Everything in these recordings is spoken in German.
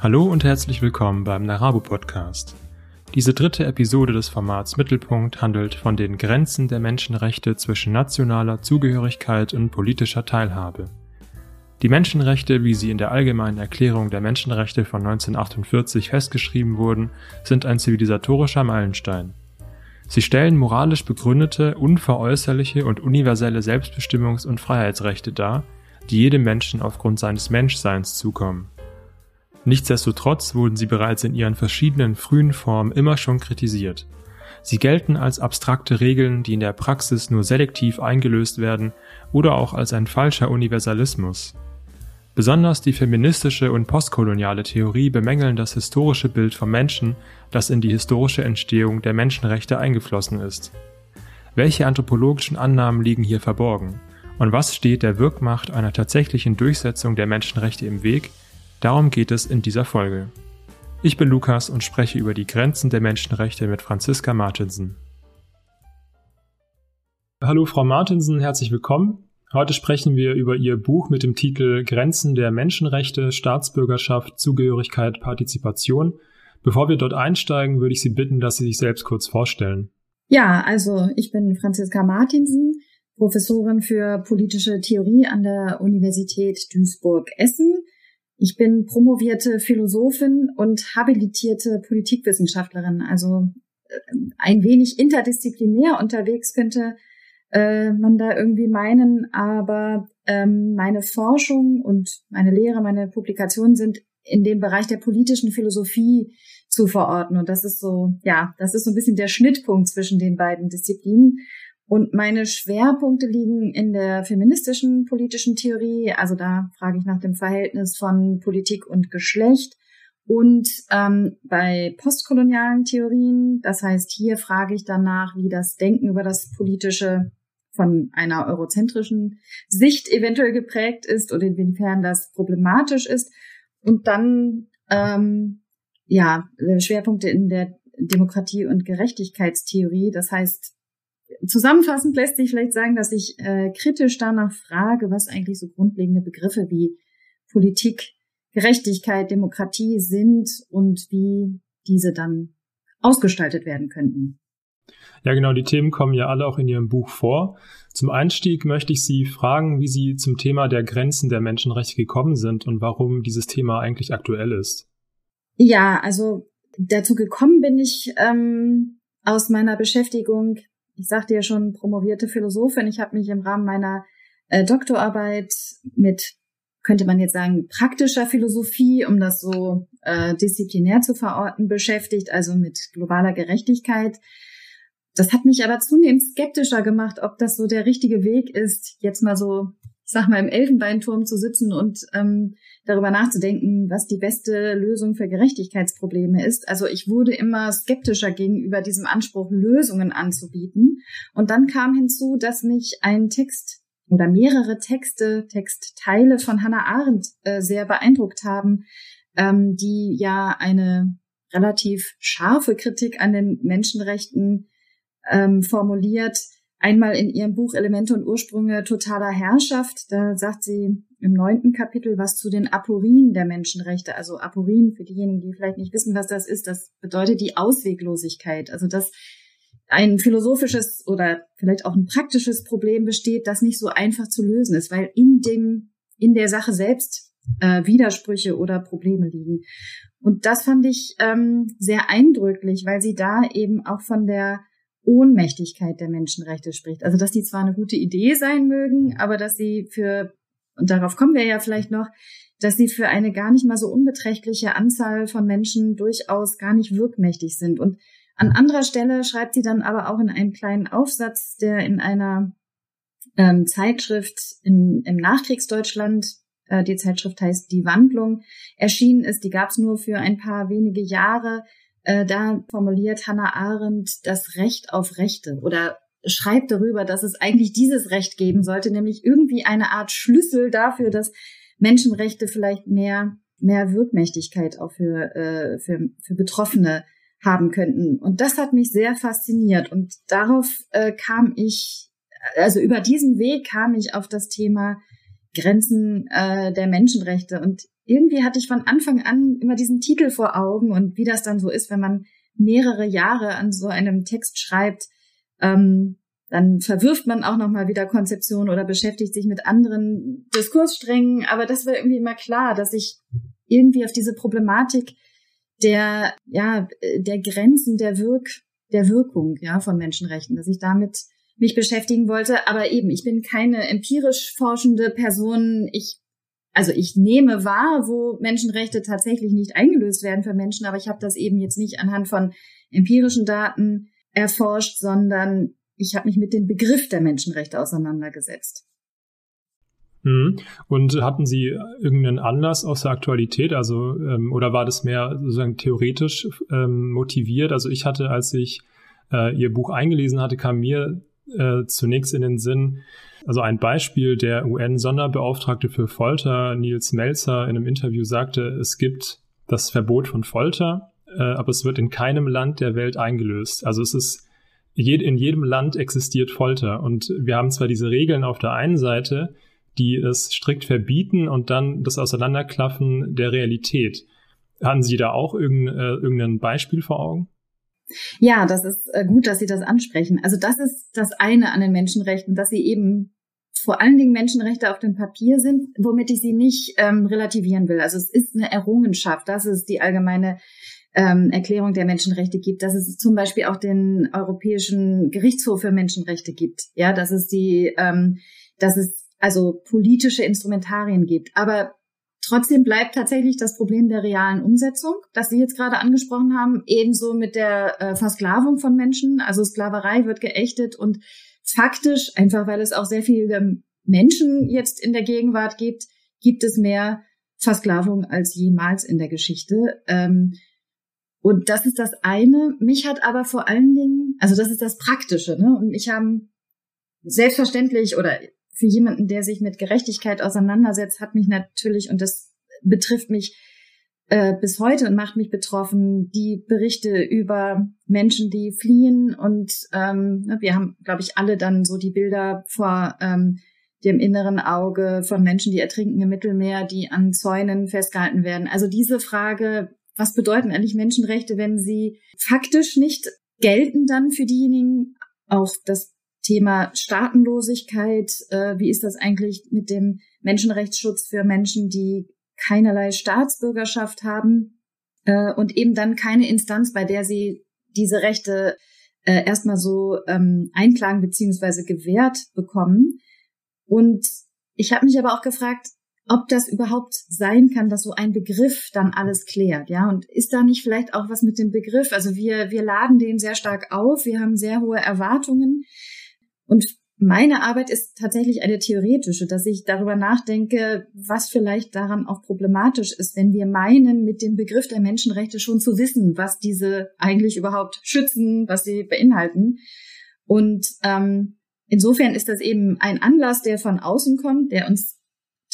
Hallo und herzlich willkommen beim Narabo Podcast. Diese dritte Episode des Formats Mittelpunkt handelt von den Grenzen der Menschenrechte zwischen nationaler Zugehörigkeit und politischer Teilhabe. Die Menschenrechte, wie sie in der Allgemeinen Erklärung der Menschenrechte von 1948 festgeschrieben wurden, sind ein zivilisatorischer Meilenstein. Sie stellen moralisch begründete, unveräußerliche und universelle Selbstbestimmungs- und Freiheitsrechte dar, die jedem Menschen aufgrund seines Menschseins zukommen. Nichtsdestotrotz wurden sie bereits in ihren verschiedenen frühen Formen immer schon kritisiert. Sie gelten als abstrakte Regeln, die in der Praxis nur selektiv eingelöst werden oder auch als ein falscher Universalismus. Besonders die feministische und postkoloniale Theorie bemängeln das historische Bild vom Menschen, das in die historische Entstehung der Menschenrechte eingeflossen ist. Welche anthropologischen Annahmen liegen hier verborgen? Und was steht der Wirkmacht einer tatsächlichen Durchsetzung der Menschenrechte im Weg, Darum geht es in dieser Folge. Ich bin Lukas und spreche über die Grenzen der Menschenrechte mit Franziska Martinsen. Hallo Frau Martinsen, herzlich willkommen. Heute sprechen wir über Ihr Buch mit dem Titel Grenzen der Menschenrechte, Staatsbürgerschaft, Zugehörigkeit, Partizipation. Bevor wir dort einsteigen, würde ich Sie bitten, dass Sie sich selbst kurz vorstellen. Ja, also ich bin Franziska Martinsen, Professorin für politische Theorie an der Universität Duisburg-Essen. Ich bin promovierte Philosophin und habilitierte Politikwissenschaftlerin, also äh, ein wenig interdisziplinär unterwegs könnte äh, man da irgendwie meinen, aber ähm, meine Forschung und meine Lehre, meine Publikationen sind in dem Bereich der politischen Philosophie zu verorten. Und das ist so, ja, das ist so ein bisschen der Schnittpunkt zwischen den beiden Disziplinen. Und meine Schwerpunkte liegen in der feministischen politischen Theorie. Also da frage ich nach dem Verhältnis von Politik und Geschlecht. Und ähm, bei postkolonialen Theorien, das heißt, hier frage ich danach, wie das Denken über das Politische von einer eurozentrischen Sicht eventuell geprägt ist oder inwiefern das problematisch ist. Und dann ähm, ja Schwerpunkte in der Demokratie- und Gerechtigkeitstheorie. Das heißt, Zusammenfassend lässt sich vielleicht sagen, dass ich äh, kritisch danach frage, was eigentlich so grundlegende Begriffe wie Politik, Gerechtigkeit, Demokratie sind und wie diese dann ausgestaltet werden könnten. Ja, genau, die Themen kommen ja alle auch in Ihrem Buch vor. Zum Einstieg möchte ich Sie fragen, wie Sie zum Thema der Grenzen der Menschenrechte gekommen sind und warum dieses Thema eigentlich aktuell ist. Ja, also dazu gekommen bin ich ähm, aus meiner Beschäftigung ich sagte ja schon, promovierte Philosophin. Ich habe mich im Rahmen meiner äh, Doktorarbeit mit, könnte man jetzt sagen, praktischer Philosophie, um das so äh, disziplinär zu verorten, beschäftigt, also mit globaler Gerechtigkeit. Das hat mich aber zunehmend skeptischer gemacht, ob das so der richtige Weg ist, jetzt mal so ich sag mal, im Elfenbeinturm zu sitzen und ähm, darüber nachzudenken, was die beste Lösung für Gerechtigkeitsprobleme ist. Also ich wurde immer skeptischer gegenüber diesem Anspruch, Lösungen anzubieten. Und dann kam hinzu, dass mich ein Text oder mehrere Texte, Textteile von Hannah Arendt äh, sehr beeindruckt haben, ähm, die ja eine relativ scharfe Kritik an den Menschenrechten ähm, formuliert, Einmal in ihrem Buch Elemente und Ursprünge totaler Herrschaft, da sagt sie im neunten Kapitel was zu den Aporien der Menschenrechte. Also Aporien, für diejenigen, die vielleicht nicht wissen, was das ist, das bedeutet die Ausweglosigkeit. Also dass ein philosophisches oder vielleicht auch ein praktisches Problem besteht, das nicht so einfach zu lösen ist, weil in dem, in der Sache selbst äh, Widersprüche oder Probleme liegen. Und das fand ich ähm, sehr eindrücklich, weil sie da eben auch von der Ohnmächtigkeit der Menschenrechte spricht. Also, dass die zwar eine gute Idee sein mögen, aber dass sie für, und darauf kommen wir ja vielleicht noch, dass sie für eine gar nicht mal so unbeträchtliche Anzahl von Menschen durchaus gar nicht wirkmächtig sind. Und an anderer Stelle schreibt sie dann aber auch in einem kleinen Aufsatz, der in einer ähm, Zeitschrift in, im Nachkriegsdeutschland, äh, die Zeitschrift heißt Die Wandlung, erschienen ist. Die gab es nur für ein paar wenige Jahre. Äh, da formuliert Hannah Arendt das Recht auf Rechte oder schreibt darüber, dass es eigentlich dieses Recht geben sollte, nämlich irgendwie eine Art Schlüssel dafür, dass Menschenrechte vielleicht mehr mehr Wirkmächtigkeit auch für, äh, für, für Betroffene haben könnten. Und das hat mich sehr fasziniert. Und darauf äh, kam ich, also über diesen Weg kam ich auf das Thema Grenzen äh, der Menschenrechte. Und irgendwie hatte ich von Anfang an immer diesen Titel vor Augen und wie das dann so ist, wenn man mehrere Jahre an so einem Text schreibt, ähm, dann verwirft man auch noch mal wieder Konzeptionen oder beschäftigt sich mit anderen Diskurssträngen. Aber das war irgendwie immer klar, dass ich irgendwie auf diese Problematik der, ja, der Grenzen der Wirk, der Wirkung, ja, von Menschenrechten, dass ich damit mich beschäftigen wollte. Aber eben, ich bin keine empirisch forschende Person. Ich, also ich nehme wahr, wo Menschenrechte tatsächlich nicht eingelöst werden für Menschen, aber ich habe das eben jetzt nicht anhand von empirischen Daten erforscht, sondern ich habe mich mit dem Begriff der Menschenrechte auseinandergesetzt. Mhm. Und hatten Sie irgendeinen Anlass aus der Aktualität, also ähm, oder war das mehr sozusagen theoretisch ähm, motiviert? Also ich hatte, als ich äh, Ihr Buch eingelesen hatte, kam mir äh, zunächst in den Sinn, also ein Beispiel, der UN-Sonderbeauftragte für Folter, Nils Melzer, in einem Interview sagte, es gibt das Verbot von Folter, äh, aber es wird in keinem Land der Welt eingelöst. Also es ist in jedem Land existiert Folter. Und wir haben zwar diese Regeln auf der einen Seite, die es strikt verbieten und dann das Auseinanderklaffen der Realität. Haben Sie da auch irgendein, äh, irgendein Beispiel vor Augen? Ja, das ist äh, gut, dass Sie das ansprechen. Also das ist das eine an den Menschenrechten, dass sie eben vor allen Dingen Menschenrechte auf dem Papier sind, womit ich sie nicht ähm, relativieren will. Also es ist eine Errungenschaft, das ist die allgemeine ähm, Erklärung der Menschenrechte gibt, dass es zum Beispiel auch den Europäischen Gerichtshof für Menschenrechte gibt, ja, dass es die, ähm, dass es also politische Instrumentarien gibt. Aber trotzdem bleibt tatsächlich das Problem der realen Umsetzung, das Sie jetzt gerade angesprochen haben, ebenso mit der äh, Versklavung von Menschen. Also Sklaverei wird geächtet und faktisch, einfach weil es auch sehr viele Menschen jetzt in der Gegenwart gibt, gibt es mehr Versklavung als jemals in der Geschichte. Ähm, und das ist das eine. Mich hat aber vor allen Dingen, also das ist das Praktische, ne? Und mich haben selbstverständlich oder für jemanden, der sich mit Gerechtigkeit auseinandersetzt, hat mich natürlich, und das betrifft mich äh, bis heute und macht mich betroffen, die Berichte über Menschen, die fliehen. Und ähm, ne, wir haben, glaube ich, alle dann so die Bilder vor ähm, dem inneren Auge von Menschen, die ertrinken im Mittelmeer, die an Zäunen festgehalten werden. Also diese Frage, was bedeuten eigentlich Menschenrechte, wenn sie faktisch nicht gelten dann für diejenigen? Auch das Thema Staatenlosigkeit, äh, wie ist das eigentlich mit dem Menschenrechtsschutz für Menschen, die keinerlei Staatsbürgerschaft haben äh, und eben dann keine Instanz, bei der sie diese Rechte äh, erstmal so ähm, einklagen beziehungsweise gewährt bekommen. Und ich habe mich aber auch gefragt, ob das überhaupt sein kann, dass so ein Begriff dann alles klärt, ja? Und ist da nicht vielleicht auch was mit dem Begriff? Also wir, wir laden den sehr stark auf, wir haben sehr hohe Erwartungen. Und meine Arbeit ist tatsächlich eine theoretische, dass ich darüber nachdenke, was vielleicht daran auch problematisch ist, wenn wir meinen, mit dem Begriff der Menschenrechte schon zu wissen, was diese eigentlich überhaupt schützen, was sie beinhalten. Und ähm, insofern ist das eben ein Anlass, der von außen kommt, der uns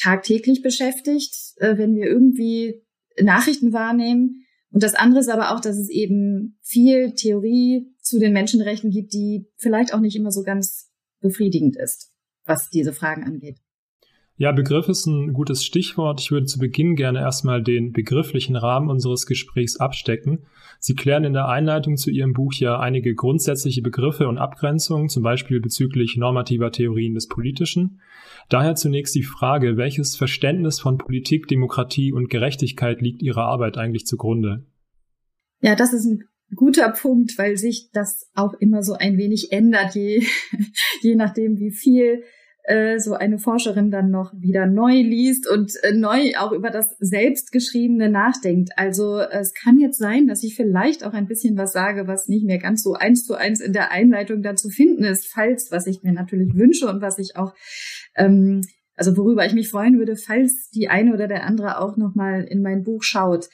tagtäglich beschäftigt, äh, wenn wir irgendwie Nachrichten wahrnehmen. Und das andere ist aber auch, dass es eben viel Theorie zu den Menschenrechten gibt, die vielleicht auch nicht immer so ganz befriedigend ist, was diese Fragen angeht. Ja, Begriff ist ein gutes Stichwort. Ich würde zu Beginn gerne erstmal den begrifflichen Rahmen unseres Gesprächs abstecken. Sie klären in der Einleitung zu Ihrem Buch ja einige grundsätzliche Begriffe und Abgrenzungen, zum Beispiel bezüglich normativer Theorien des Politischen. Daher zunächst die Frage, welches Verständnis von Politik, Demokratie und Gerechtigkeit liegt Ihrer Arbeit eigentlich zugrunde? Ja, das ist ein guter Punkt, weil sich das auch immer so ein wenig ändert, je, je nachdem, wie viel äh, so eine Forscherin dann noch wieder neu liest und äh, neu auch über das Selbstgeschriebene nachdenkt. Also es kann jetzt sein, dass ich vielleicht auch ein bisschen was sage, was nicht mehr ganz so eins zu eins in der Einleitung dann zu finden ist, falls, was ich mir natürlich wünsche und was ich auch ähm, also worüber ich mich freuen würde, falls die eine oder der andere auch nochmal in mein Buch schaut.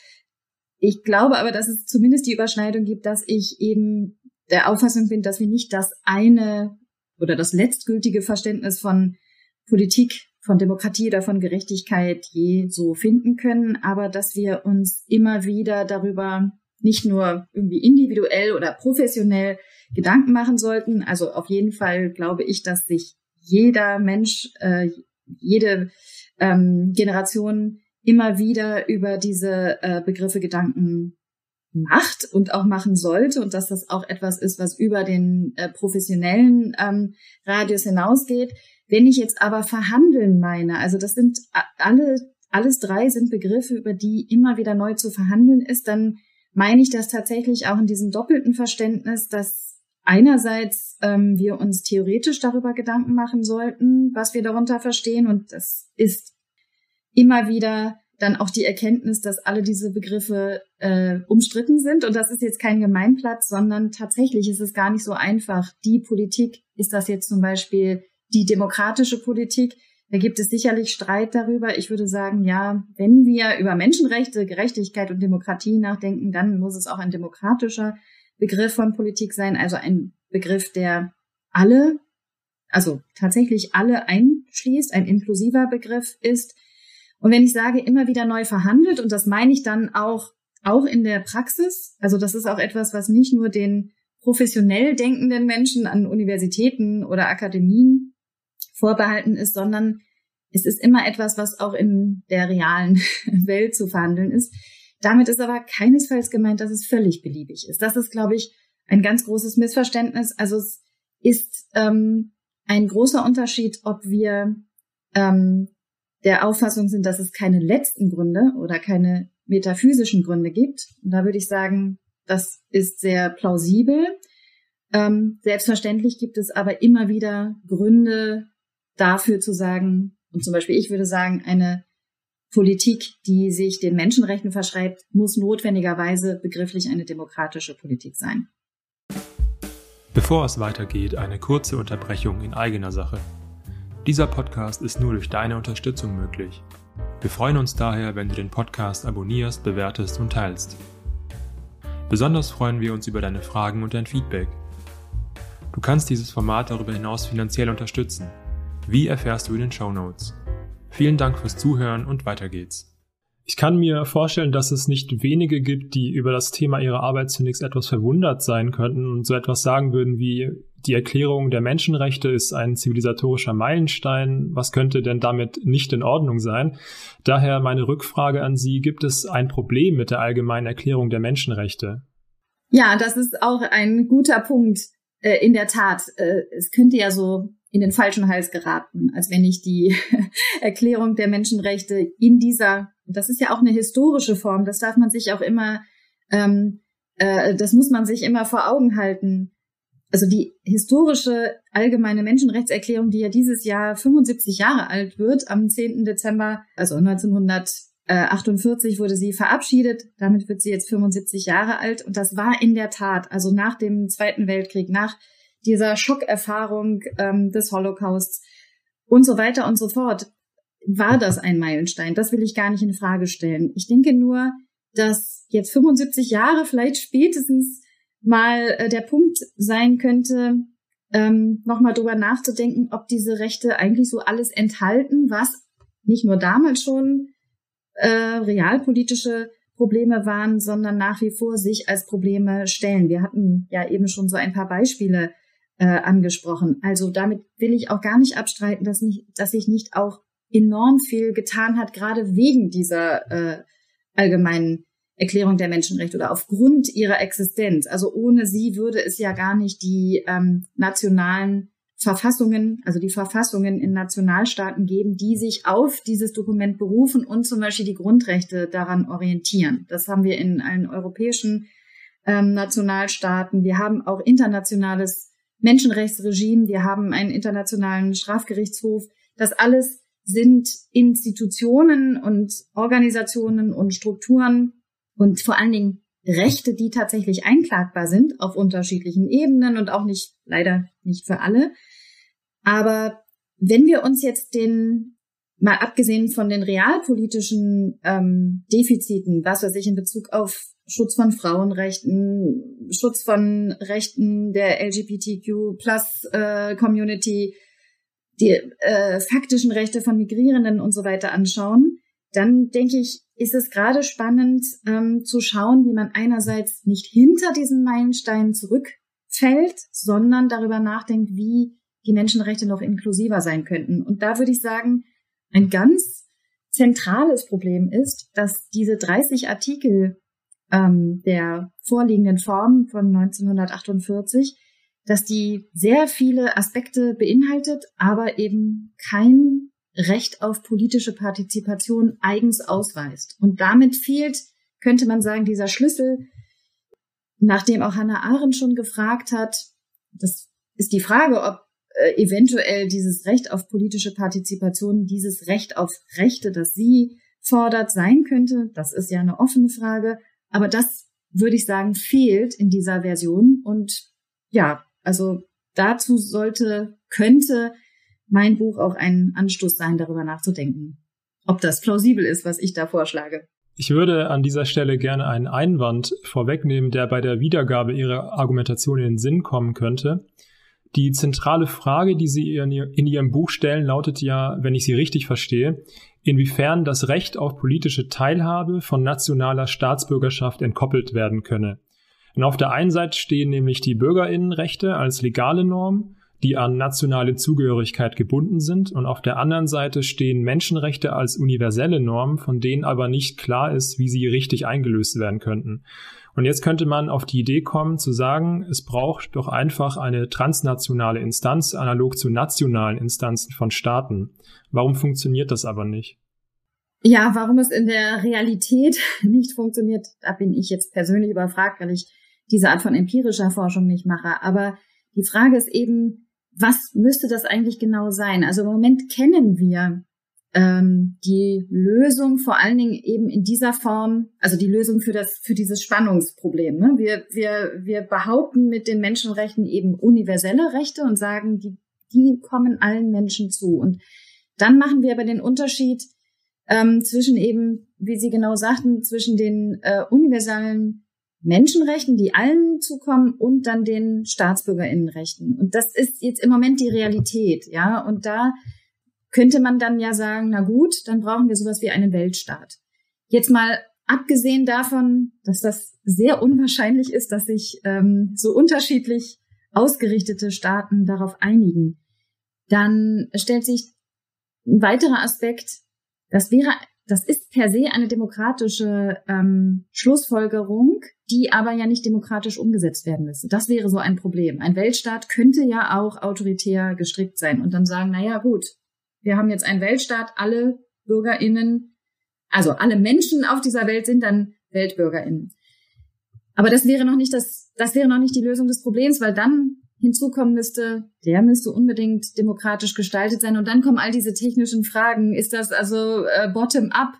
Ich glaube aber, dass es zumindest die Überschneidung gibt, dass ich eben der Auffassung bin, dass wir nicht das eine oder das letztgültige Verständnis von Politik, von Demokratie oder von Gerechtigkeit je so finden können, aber dass wir uns immer wieder darüber nicht nur irgendwie individuell oder professionell Gedanken machen sollten. Also auf jeden Fall glaube ich, dass sich jeder Mensch, äh, jede ähm, Generation immer wieder über diese äh, Begriffe Gedanken macht und auch machen sollte und dass das auch etwas ist, was über den äh, professionellen ähm, Radius hinausgeht. Wenn ich jetzt aber verhandeln meine, also das sind alle, alles drei sind Begriffe, über die immer wieder neu zu verhandeln ist, dann meine ich das tatsächlich auch in diesem doppelten Verständnis, dass einerseits ähm, wir uns theoretisch darüber Gedanken machen sollten, was wir darunter verstehen und das ist immer wieder dann auch die Erkenntnis, dass alle diese Begriffe äh, umstritten sind. Und das ist jetzt kein Gemeinplatz, sondern tatsächlich ist es gar nicht so einfach. Die Politik, ist das jetzt zum Beispiel die demokratische Politik? Da gibt es sicherlich Streit darüber. Ich würde sagen, ja, wenn wir über Menschenrechte, Gerechtigkeit und Demokratie nachdenken, dann muss es auch ein demokratischer Begriff von Politik sein, also ein Begriff, der alle, also tatsächlich alle einschließt, ein inklusiver Begriff ist und wenn ich sage, immer wieder neu verhandelt, und das meine ich dann auch, auch in der Praxis, also das ist auch etwas, was nicht nur den professionell denkenden Menschen an Universitäten oder Akademien vorbehalten ist, sondern es ist immer etwas, was auch in der realen Welt zu verhandeln ist. Damit ist aber keinesfalls gemeint, dass es völlig beliebig ist. Das ist, glaube ich, ein ganz großes Missverständnis. Also es ist ähm, ein großer Unterschied, ob wir ähm, der Auffassung sind, dass es keine letzten Gründe oder keine metaphysischen Gründe gibt. Und da würde ich sagen, das ist sehr plausibel. Ähm, selbstverständlich gibt es aber immer wieder Gründe dafür zu sagen, und zum Beispiel ich würde sagen, eine Politik, die sich den Menschenrechten verschreibt, muss notwendigerweise begrifflich eine demokratische Politik sein. Bevor es weitergeht, eine kurze Unterbrechung in eigener Sache. Dieser Podcast ist nur durch deine Unterstützung möglich. Wir freuen uns daher, wenn du den Podcast abonnierst, bewertest und teilst. Besonders freuen wir uns über deine Fragen und dein Feedback. Du kannst dieses Format darüber hinaus finanziell unterstützen. Wie erfährst du in den Show Notes? Vielen Dank fürs Zuhören und weiter geht's. Ich kann mir vorstellen, dass es nicht wenige gibt, die über das Thema ihrer Arbeit zunächst etwas verwundert sein könnten und so etwas sagen würden wie die Erklärung der Menschenrechte ist ein zivilisatorischer Meilenstein. Was könnte denn damit nicht in Ordnung sein? Daher meine Rückfrage an Sie, gibt es ein Problem mit der allgemeinen Erklärung der Menschenrechte? Ja, das ist auch ein guter Punkt. Äh, in der Tat, äh, es könnte ja so in den falschen Hals geraten, als wenn ich die Erklärung der Menschenrechte in dieser das ist ja auch eine historische Form, das darf man sich auch immer, ähm, äh, das muss man sich immer vor Augen halten. Also die historische allgemeine Menschenrechtserklärung, die ja dieses Jahr 75 Jahre alt wird, am 10. Dezember, also 1948 wurde sie verabschiedet. Damit wird sie jetzt 75 Jahre alt. Und das war in der Tat, also nach dem Zweiten Weltkrieg, nach dieser Schockerfahrung ähm, des Holocausts und so weiter und so fort, war das ein Meilenstein? Das will ich gar nicht in Frage stellen. Ich denke nur, dass jetzt 75 Jahre vielleicht spätestens mal äh, der Punkt sein könnte, ähm, nochmal drüber nachzudenken, ob diese Rechte eigentlich so alles enthalten, was nicht nur damals schon äh, realpolitische Probleme waren, sondern nach wie vor sich als Probleme stellen. Wir hatten ja eben schon so ein paar Beispiele äh, angesprochen. Also damit will ich auch gar nicht abstreiten, dass, nicht, dass sich nicht auch enorm viel getan hat, gerade wegen dieser äh, allgemeinen Erklärung der Menschenrechte oder aufgrund ihrer Existenz. Also ohne sie würde es ja gar nicht die ähm, nationalen Verfassungen, also die Verfassungen in Nationalstaaten geben, die sich auf dieses Dokument berufen und zum Beispiel die Grundrechte daran orientieren. Das haben wir in allen europäischen ähm, Nationalstaaten. Wir haben auch internationales Menschenrechtsregime. Wir haben einen internationalen Strafgerichtshof. Das alles sind Institutionen und Organisationen und Strukturen und vor allen Dingen Rechte, die tatsächlich einklagbar sind auf unterschiedlichen Ebenen und auch nicht, leider nicht für alle. Aber wenn wir uns jetzt den, mal abgesehen von den realpolitischen ähm, Defiziten, was weiß ich in Bezug auf Schutz von Frauenrechten, Schutz von Rechten der LGBTQ plus äh, Community, die äh, faktischen Rechte von Migrierenden und so weiter anschauen, dann denke ich, ist es gerade spannend ähm, zu schauen, wie man einerseits nicht hinter diesen Meilensteinen zurückfällt, sondern darüber nachdenkt, wie die Menschenrechte noch inklusiver sein könnten. Und da würde ich sagen, ein ganz zentrales Problem ist, dass diese 30 Artikel ähm, der vorliegenden Form von 1948, dass die sehr viele Aspekte beinhaltet, aber eben kein Recht auf politische Partizipation eigens ausweist. Und damit fehlt, könnte man sagen, dieser Schlüssel, nachdem auch Hannah Arendt schon gefragt hat, das ist die Frage, ob äh, eventuell dieses Recht auf politische Partizipation, dieses Recht auf Rechte, das sie fordert, sein könnte. Das ist ja eine offene Frage. Aber das würde ich sagen, fehlt in dieser Version. Und ja, also dazu sollte, könnte mein Buch auch ein Anstoß sein, darüber nachzudenken, ob das plausibel ist, was ich da vorschlage. Ich würde an dieser Stelle gerne einen Einwand vorwegnehmen, der bei der Wiedergabe Ihrer Argumentation in den Sinn kommen könnte. Die zentrale Frage, die Sie in Ihrem Buch stellen, lautet ja, wenn ich Sie richtig verstehe, inwiefern das Recht auf politische Teilhabe von nationaler Staatsbürgerschaft entkoppelt werden könne. Und auf der einen Seite stehen nämlich die Bürgerinnenrechte als legale Norm, die an nationale Zugehörigkeit gebunden sind, und auf der anderen Seite stehen Menschenrechte als universelle Norm, von denen aber nicht klar ist, wie sie richtig eingelöst werden könnten. Und jetzt könnte man auf die Idee kommen zu sagen, es braucht doch einfach eine transnationale Instanz analog zu nationalen Instanzen von Staaten. Warum funktioniert das aber nicht? Ja, warum es in der Realität nicht funktioniert, da bin ich jetzt persönlich überfragt, weil ich diese Art von empirischer Forschung nicht mache. Aber die Frage ist eben, was müsste das eigentlich genau sein? Also im Moment kennen wir ähm, die Lösung vor allen Dingen eben in dieser Form, also die Lösung für das für dieses Spannungsproblem. Ne? Wir wir wir behaupten mit den Menschenrechten eben universelle Rechte und sagen, die die kommen allen Menschen zu. Und dann machen wir aber den Unterschied ähm, zwischen eben, wie Sie genau sagten, zwischen den äh, universalen Menschenrechten, die allen zukommen, und dann den Staatsbürgerinnenrechten. Und das ist jetzt im Moment die Realität, ja. Und da könnte man dann ja sagen, na gut, dann brauchen wir sowas wie einen Weltstaat. Jetzt mal abgesehen davon, dass das sehr unwahrscheinlich ist, dass sich ähm, so unterschiedlich ausgerichtete Staaten darauf einigen, dann stellt sich ein weiterer Aspekt, das wäre, das ist per se eine demokratische ähm, Schlussfolgerung, die aber ja nicht demokratisch umgesetzt werden müsste. Das wäre so ein Problem. Ein Weltstaat könnte ja auch autoritär gestrickt sein und dann sagen, na ja, gut, wir haben jetzt einen Weltstaat, alle BürgerInnen, also alle Menschen auf dieser Welt sind dann WeltbürgerInnen. Aber das wäre noch nicht das, das wäre noch nicht die Lösung des Problems, weil dann hinzukommen müsste, der müsste unbedingt demokratisch gestaltet sein. Und dann kommen all diese technischen Fragen. Ist das also äh, bottom-up?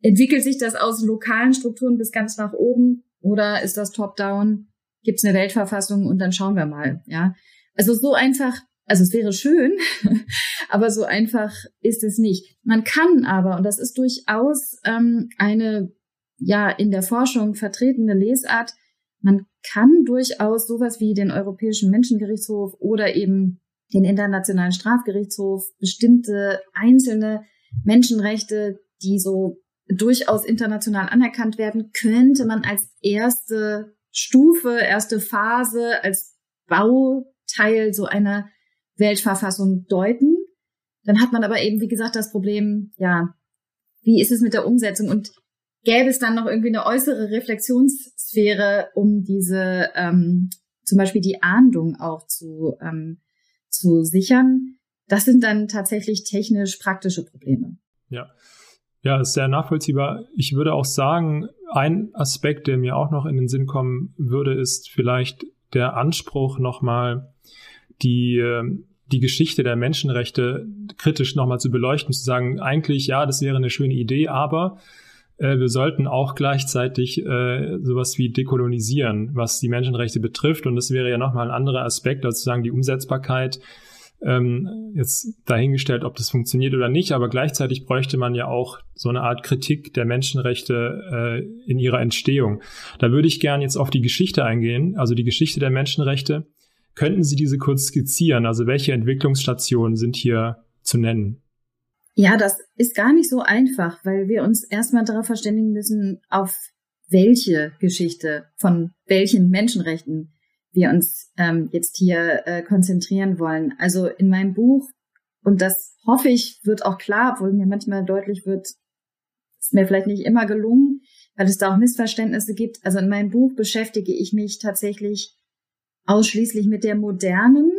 Entwickelt sich das aus lokalen Strukturen bis ganz nach oben? Oder ist das top-down? Gibt es eine Weltverfassung und dann schauen wir mal. Ja, also so einfach also es wäre schön, aber so einfach ist es nicht. Man kann aber, und das ist durchaus ähm, eine ja in der Forschung vertretene Lesart, man kann durchaus sowas wie den Europäischen Menschengerichtshof oder eben den Internationalen Strafgerichtshof bestimmte einzelne Menschenrechte, die so durchaus international anerkannt werden, könnte man als erste Stufe, erste Phase, als Bauteil so einer Weltverfassung deuten. Dann hat man aber eben, wie gesagt, das Problem, ja, wie ist es mit der Umsetzung und gäbe es dann noch irgendwie eine äußere Reflexionssphäre, um diese, ähm, zum Beispiel die Ahndung auch zu, ähm, zu sichern. Das sind dann tatsächlich technisch praktische Probleme. Ja. Ja, ist sehr nachvollziehbar. Ich würde auch sagen, ein Aspekt, der mir auch noch in den Sinn kommen würde, ist vielleicht der Anspruch, nochmal die, ähm, die Geschichte der Menschenrechte kritisch nochmal zu beleuchten, zu sagen, eigentlich, ja, das wäre eine schöne Idee, aber äh, wir sollten auch gleichzeitig äh, sowas wie dekolonisieren, was die Menschenrechte betrifft. Und das wäre ja nochmal ein anderer Aspekt, als zu sagen, die Umsetzbarkeit ähm, jetzt dahingestellt, ob das funktioniert oder nicht, aber gleichzeitig bräuchte man ja auch so eine Art Kritik der Menschenrechte äh, in ihrer Entstehung. Da würde ich gern jetzt auf die Geschichte eingehen, also die Geschichte der Menschenrechte. Könnten Sie diese kurz skizzieren? Also welche Entwicklungsstationen sind hier zu nennen? Ja, das ist gar nicht so einfach, weil wir uns erstmal darauf verständigen müssen, auf welche Geschichte von welchen Menschenrechten wir uns ähm, jetzt hier äh, konzentrieren wollen. Also in meinem Buch und das hoffe ich, wird auch klar, obwohl mir manchmal deutlich wird, ist mir vielleicht nicht immer gelungen, weil es da auch Missverständnisse gibt. Also in meinem Buch beschäftige ich mich tatsächlich ausschließlich mit der modernen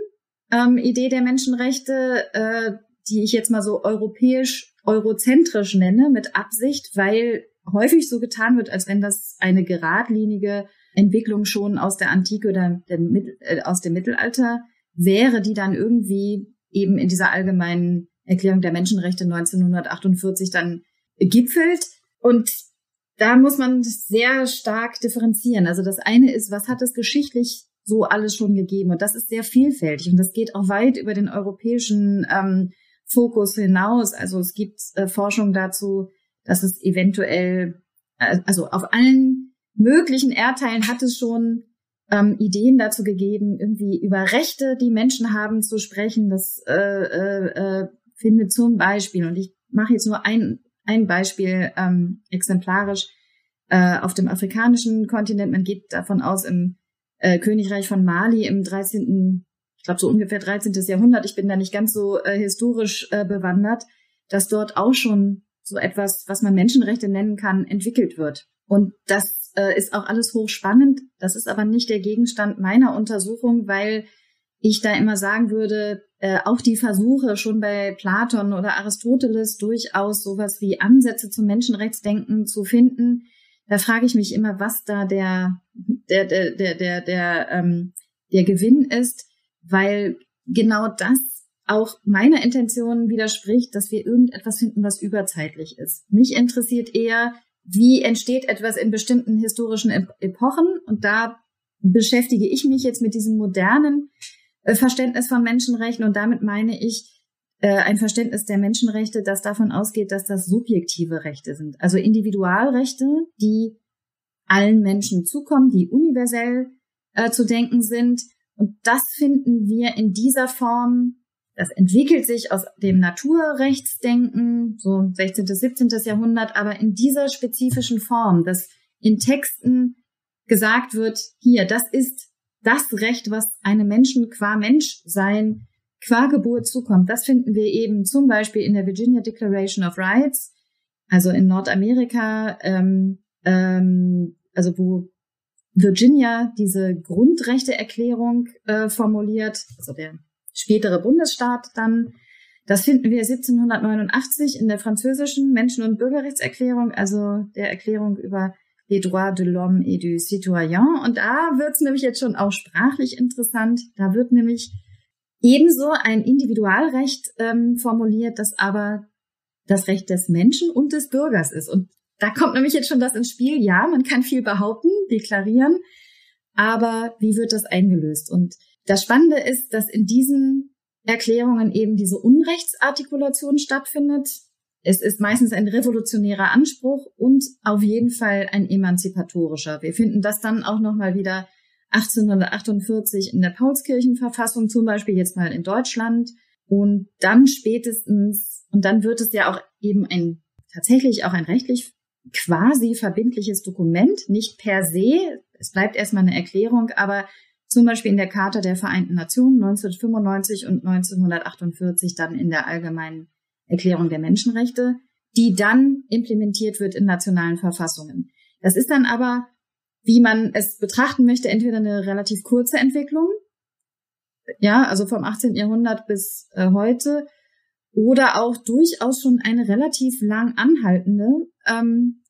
ähm, Idee der Menschenrechte, äh, die ich jetzt mal so europäisch, eurozentrisch nenne, mit Absicht, weil häufig so getan wird, als wenn das eine geradlinige Entwicklung schon aus der Antike oder der, äh, aus dem Mittelalter wäre, die dann irgendwie eben in dieser allgemeinen Erklärung der Menschenrechte 1948 dann gipfelt. Und da muss man sehr stark differenzieren. Also das eine ist, was hat es geschichtlich so alles schon gegeben? Und das ist sehr vielfältig und das geht auch weit über den europäischen ähm, Fokus hinaus. Also es gibt äh, Forschung dazu, dass es eventuell, äh, also auf allen möglichen Erdteilen hat es schon ähm, Ideen dazu gegeben, irgendwie über Rechte, die Menschen haben, zu sprechen. Das äh, äh, äh, findet zum Beispiel, und ich mache jetzt nur ein, ein Beispiel ähm, exemplarisch, äh, auf dem afrikanischen Kontinent, man geht davon aus, im äh, Königreich von Mali im 13., ich glaube so ungefähr 13. Jahrhundert, ich bin da nicht ganz so äh, historisch äh, bewandert, dass dort auch schon so etwas, was man Menschenrechte nennen kann, entwickelt wird. Und das äh, ist auch alles hochspannend. Das ist aber nicht der Gegenstand meiner Untersuchung, weil ich da immer sagen würde, äh, auch die Versuche schon bei Platon oder Aristoteles durchaus sowas wie Ansätze zum Menschenrechtsdenken zu finden. Da frage ich mich immer, was da der der der der der der, ähm, der Gewinn ist, weil genau das auch meiner Intention widerspricht, dass wir irgendetwas finden, was überzeitlich ist. Mich interessiert eher, wie entsteht etwas in bestimmten historischen Epochen und da beschäftige ich mich jetzt mit diesem modernen äh, Verständnis von Menschenrechten und damit meine ich äh, ein Verständnis der Menschenrechte, das davon ausgeht, dass das subjektive Rechte sind, also Individualrechte, die allen Menschen zukommen, die universell äh, zu denken sind. Und das finden wir in dieser Form das entwickelt sich aus dem Naturrechtsdenken, so 16. bis 17. Jahrhundert, aber in dieser spezifischen Form, dass in Texten gesagt wird, hier, das ist das Recht, was einem Menschen qua Menschsein, qua Geburt zukommt. Das finden wir eben zum Beispiel in der Virginia Declaration of Rights, also in Nordamerika, ähm, ähm, also wo Virginia diese Grundrechteerklärung äh, formuliert, also der spätere Bundesstaat dann. Das finden wir 1789 in der französischen Menschen- und Bürgerrechtserklärung, also der Erklärung über les droits de l'homme et du citoyen. Und da wird es nämlich jetzt schon auch sprachlich interessant. Da wird nämlich ebenso ein Individualrecht ähm, formuliert, das aber das Recht des Menschen und des Bürgers ist. Und da kommt nämlich jetzt schon das ins Spiel. Ja, man kann viel behaupten, deklarieren, aber wie wird das eingelöst? Und das Spannende ist, dass in diesen Erklärungen eben diese Unrechtsartikulation stattfindet. Es ist meistens ein revolutionärer Anspruch und auf jeden Fall ein emanzipatorischer. Wir finden das dann auch nochmal wieder 1848 in der Paulskirchenverfassung, zum Beispiel jetzt mal in Deutschland. Und dann spätestens, und dann wird es ja auch eben ein, tatsächlich auch ein rechtlich quasi verbindliches Dokument, nicht per se. Es bleibt erstmal eine Erklärung, aber zum Beispiel in der Charta der Vereinten Nationen 1995 und 1948 dann in der Allgemeinen Erklärung der Menschenrechte, die dann implementiert wird in nationalen Verfassungen. Das ist dann aber, wie man es betrachten möchte, entweder eine relativ kurze Entwicklung, ja, also vom 18. Jahrhundert bis äh, heute, oder auch durchaus schon eine relativ lang anhaltende, ähm,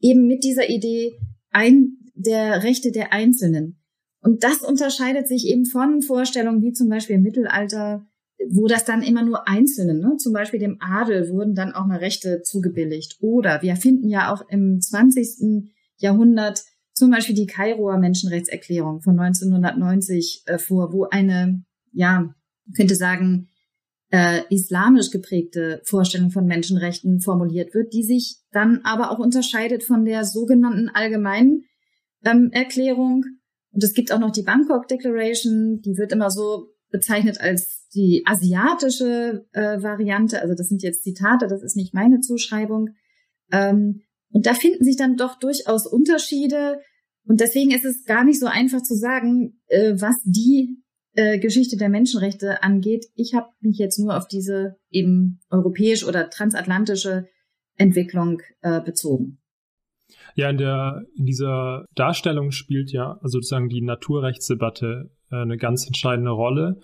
eben mit dieser Idee ein, der Rechte der Einzelnen. Und das unterscheidet sich eben von Vorstellungen wie zum Beispiel im Mittelalter, wo das dann immer nur Einzelnen, ne? zum Beispiel dem Adel wurden dann auch mal Rechte zugebilligt. Oder wir finden ja auch im 20. Jahrhundert zum Beispiel die Kairoer Menschenrechtserklärung von 1990 äh, vor, wo eine, ja, könnte sagen, äh, islamisch geprägte Vorstellung von Menschenrechten formuliert wird, die sich dann aber auch unterscheidet von der sogenannten allgemeinen ähm, Erklärung, und es gibt auch noch die Bangkok Declaration, die wird immer so bezeichnet als die asiatische äh, Variante. Also das sind jetzt Zitate, das ist nicht meine Zuschreibung. Ähm, und da finden sich dann doch durchaus Unterschiede. Und deswegen ist es gar nicht so einfach zu sagen, äh, was die äh, Geschichte der Menschenrechte angeht. Ich habe mich jetzt nur auf diese eben europäisch oder transatlantische Entwicklung äh, bezogen. Ja, in der in dieser Darstellung spielt ja also sozusagen die Naturrechtsdebatte äh, eine ganz entscheidende Rolle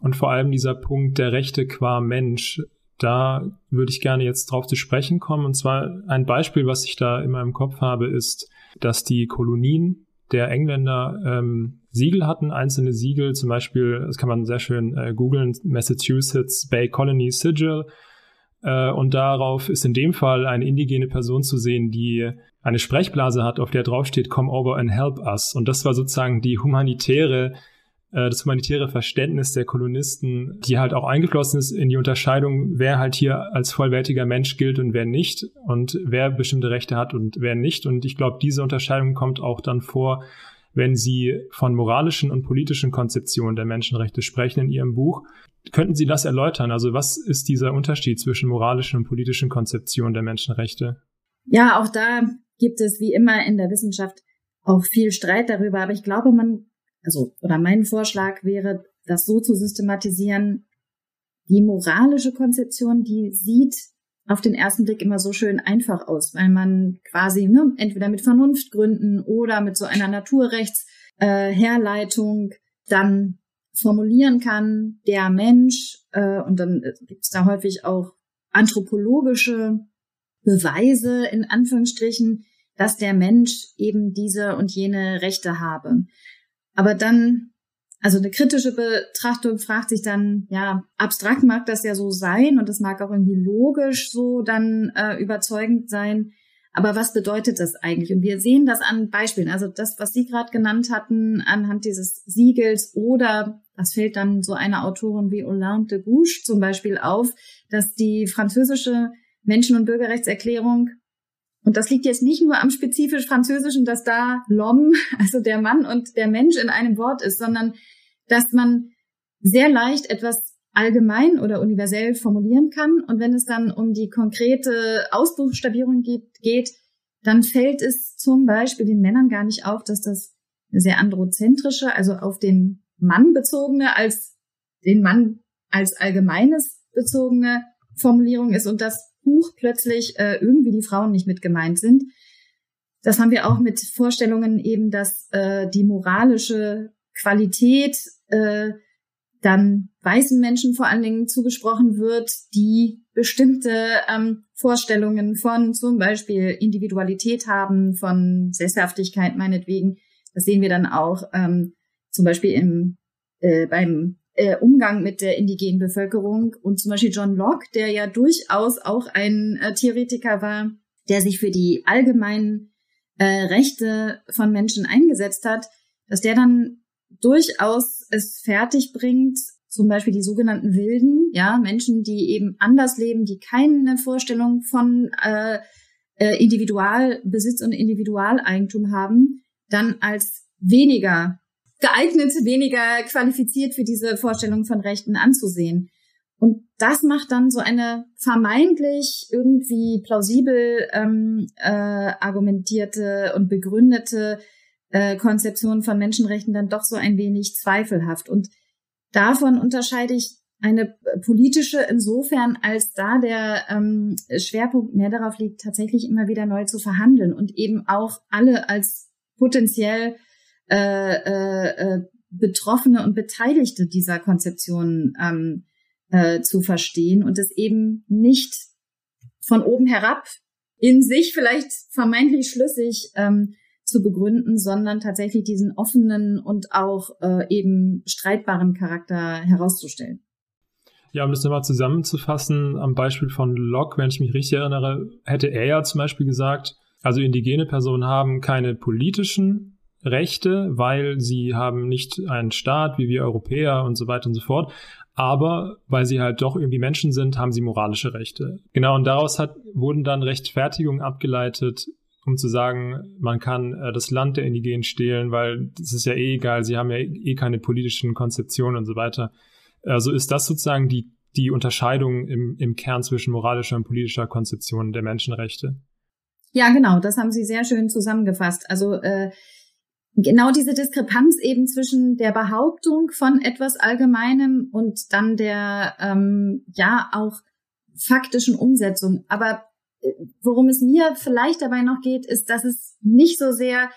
und vor allem dieser Punkt der Rechte qua Mensch. Da würde ich gerne jetzt drauf zu sprechen kommen. Und zwar ein Beispiel, was ich da in meinem Kopf habe, ist, dass die Kolonien der Engländer ähm, Siegel hatten, einzelne Siegel, zum Beispiel, das kann man sehr schön äh, googeln, Massachusetts Bay Colony Sigil. Äh, und darauf ist in dem Fall eine indigene Person zu sehen, die eine Sprechblase hat, auf der draufsteht, come over and help us. Und das war sozusagen die humanitäre äh, das humanitäre Verständnis der Kolonisten, die halt auch eingeflossen ist in die Unterscheidung, wer halt hier als vollwertiger Mensch gilt und wer nicht und wer bestimmte Rechte hat und wer nicht. Und ich glaube, diese Unterscheidung kommt auch dann vor, wenn Sie von moralischen und politischen Konzeptionen der Menschenrechte sprechen in Ihrem Buch. Könnten Sie das erläutern? Also was ist dieser Unterschied zwischen moralischen und politischen Konzeptionen der Menschenrechte? Ja, auch da gibt es wie immer in der Wissenschaft auch viel Streit darüber, aber ich glaube, man also, oder mein Vorschlag wäre, das so zu systematisieren. Die moralische Konzeption, die sieht auf den ersten Blick immer so schön einfach aus, weil man quasi ne, entweder mit Vernunftgründen oder mit so einer Naturrechtsherleitung äh, dann formulieren kann, der Mensch, äh, und dann äh, gibt es da häufig auch anthropologische Beweise in Anführungsstrichen, dass der Mensch eben diese und jene Rechte habe. Aber dann, also eine kritische Betrachtung fragt sich dann, ja, abstrakt mag das ja so sein und das mag auch irgendwie logisch so dann äh, überzeugend sein. Aber was bedeutet das eigentlich? Und wir sehen das an Beispielen. Also das, was Sie gerade genannt hatten, anhand dieses Siegels oder das fällt dann so einer Autorin wie Hollande de Gouche zum Beispiel auf, dass die französische Menschen- und Bürgerrechtserklärung und das liegt jetzt nicht nur am spezifisch Französischen, dass da l'homme, also der Mann und der Mensch in einem Wort ist, sondern dass man sehr leicht etwas allgemein oder universell formulieren kann. Und wenn es dann um die konkrete Ausbuchstabierung geht, geht dann fällt es zum Beispiel den Männern gar nicht auf, dass das eine sehr androzentrische, also auf den Mann bezogene, als den Mann als allgemeines bezogene Formulierung ist und dass Buch plötzlich äh, irgendwie die Frauen nicht mit gemeint sind. Das haben wir auch mit Vorstellungen eben, dass äh, die moralische Qualität äh, dann weißen Menschen vor allen Dingen zugesprochen wird, die bestimmte ähm, Vorstellungen von zum Beispiel Individualität haben, von Sesshaftigkeit meinetwegen. Das sehen wir dann auch ähm, zum Beispiel im, äh, beim äh, Umgang mit der indigenen Bevölkerung. Und zum Beispiel John Locke, der ja durchaus auch ein äh, Theoretiker war, der sich für die allgemeinen äh, Rechte von Menschen eingesetzt hat, dass der dann durchaus es fertig bringt, zum Beispiel die sogenannten Wilden, ja, Menschen, die eben anders leben, die keine Vorstellung von äh, äh, Individualbesitz und Individualeigentum haben, dann als weniger geeignet, weniger qualifiziert für diese Vorstellung von Rechten anzusehen. Und das macht dann so eine vermeintlich irgendwie plausibel ähm, äh, argumentierte und begründete äh, Konzeption von Menschenrechten dann doch so ein wenig zweifelhaft. Und davon unterscheide ich eine politische insofern, als da der ähm, Schwerpunkt mehr darauf liegt, tatsächlich immer wieder neu zu verhandeln und eben auch alle als potenziell äh, äh, Betroffene und Beteiligte dieser Konzeption ähm, äh, zu verstehen und es eben nicht von oben herab in sich vielleicht vermeintlich schlüssig ähm, zu begründen, sondern tatsächlich diesen offenen und auch äh, eben streitbaren Charakter herauszustellen. Ja, um das nochmal zusammenzufassen, am Beispiel von Locke, wenn ich mich richtig erinnere, hätte er ja zum Beispiel gesagt, also indigene Personen haben keine politischen Rechte, weil sie haben nicht einen Staat wie wir Europäer und so weiter und so fort. Aber weil sie halt doch irgendwie Menschen sind, haben sie moralische Rechte. Genau, und daraus hat, wurden dann Rechtfertigungen abgeleitet, um zu sagen, man kann äh, das Land der Indigenen stehlen, weil das ist ja eh egal, sie haben ja eh keine politischen Konzeptionen und so weiter. Also ist das sozusagen die, die Unterscheidung im, im Kern zwischen moralischer und politischer Konzeption der Menschenrechte? Ja, genau, das haben Sie sehr schön zusammengefasst. Also äh, genau diese Diskrepanz eben zwischen der Behauptung von etwas Allgemeinem und dann der ähm, ja auch faktischen Umsetzung. Aber äh, worum es mir vielleicht dabei noch geht, ist, dass es nicht so sehr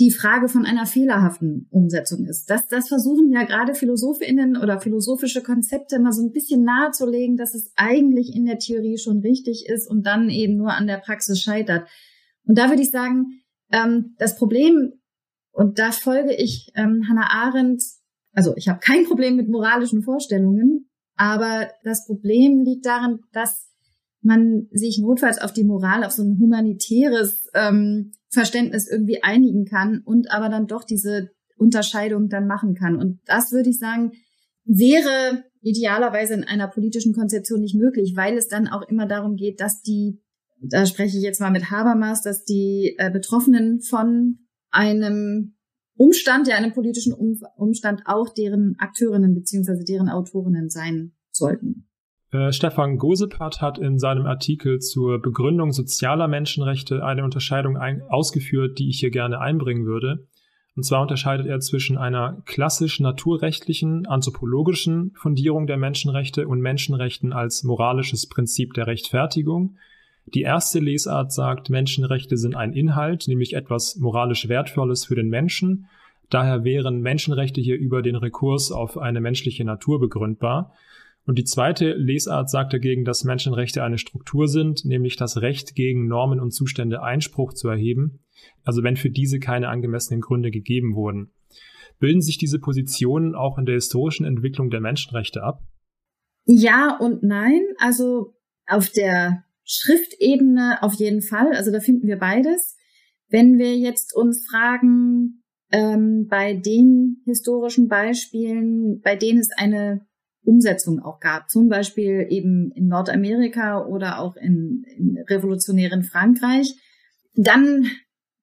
die Frage von einer fehlerhaften Umsetzung ist. Das, das versuchen ja gerade Philosophinnen oder philosophische Konzepte immer so ein bisschen nahezulegen, dass es eigentlich in der Theorie schon richtig ist und dann eben nur an der Praxis scheitert. Und da würde ich sagen, ähm, das Problem, und da folge ich ähm, Hannah Arendt, also ich habe kein Problem mit moralischen Vorstellungen, aber das Problem liegt darin, dass man sich notfalls auf die Moral, auf so ein humanitäres ähm, Verständnis irgendwie einigen kann und aber dann doch diese Unterscheidung dann machen kann. Und das würde ich sagen, wäre idealerweise in einer politischen Konzeption nicht möglich, weil es dann auch immer darum geht, dass die, da spreche ich jetzt mal mit Habermas, dass die äh, Betroffenen von einem Umstand, ja einem politischen um Umstand auch deren Akteurinnen beziehungsweise deren Autorinnen sein sollten. Äh, Stefan Gosepart hat in seinem Artikel zur Begründung sozialer Menschenrechte eine Unterscheidung ein ausgeführt, die ich hier gerne einbringen würde. Und zwar unterscheidet er zwischen einer klassisch naturrechtlichen, anthropologischen Fundierung der Menschenrechte und Menschenrechten als moralisches Prinzip der Rechtfertigung. Die erste Lesart sagt, Menschenrechte sind ein Inhalt, nämlich etwas moralisch Wertvolles für den Menschen. Daher wären Menschenrechte hier über den Rekurs auf eine menschliche Natur begründbar. Und die zweite Lesart sagt dagegen, dass Menschenrechte eine Struktur sind, nämlich das Recht gegen Normen und Zustände Einspruch zu erheben, also wenn für diese keine angemessenen Gründe gegeben wurden. Bilden sich diese Positionen auch in der historischen Entwicklung der Menschenrechte ab? Ja und nein. Also auf der Schriftebene auf jeden Fall. Also da finden wir beides. Wenn wir jetzt uns fragen, ähm, bei den historischen Beispielen, bei denen es eine Umsetzung auch gab. Zum Beispiel eben in Nordamerika oder auch in, in revolutionären Frankreich. Dann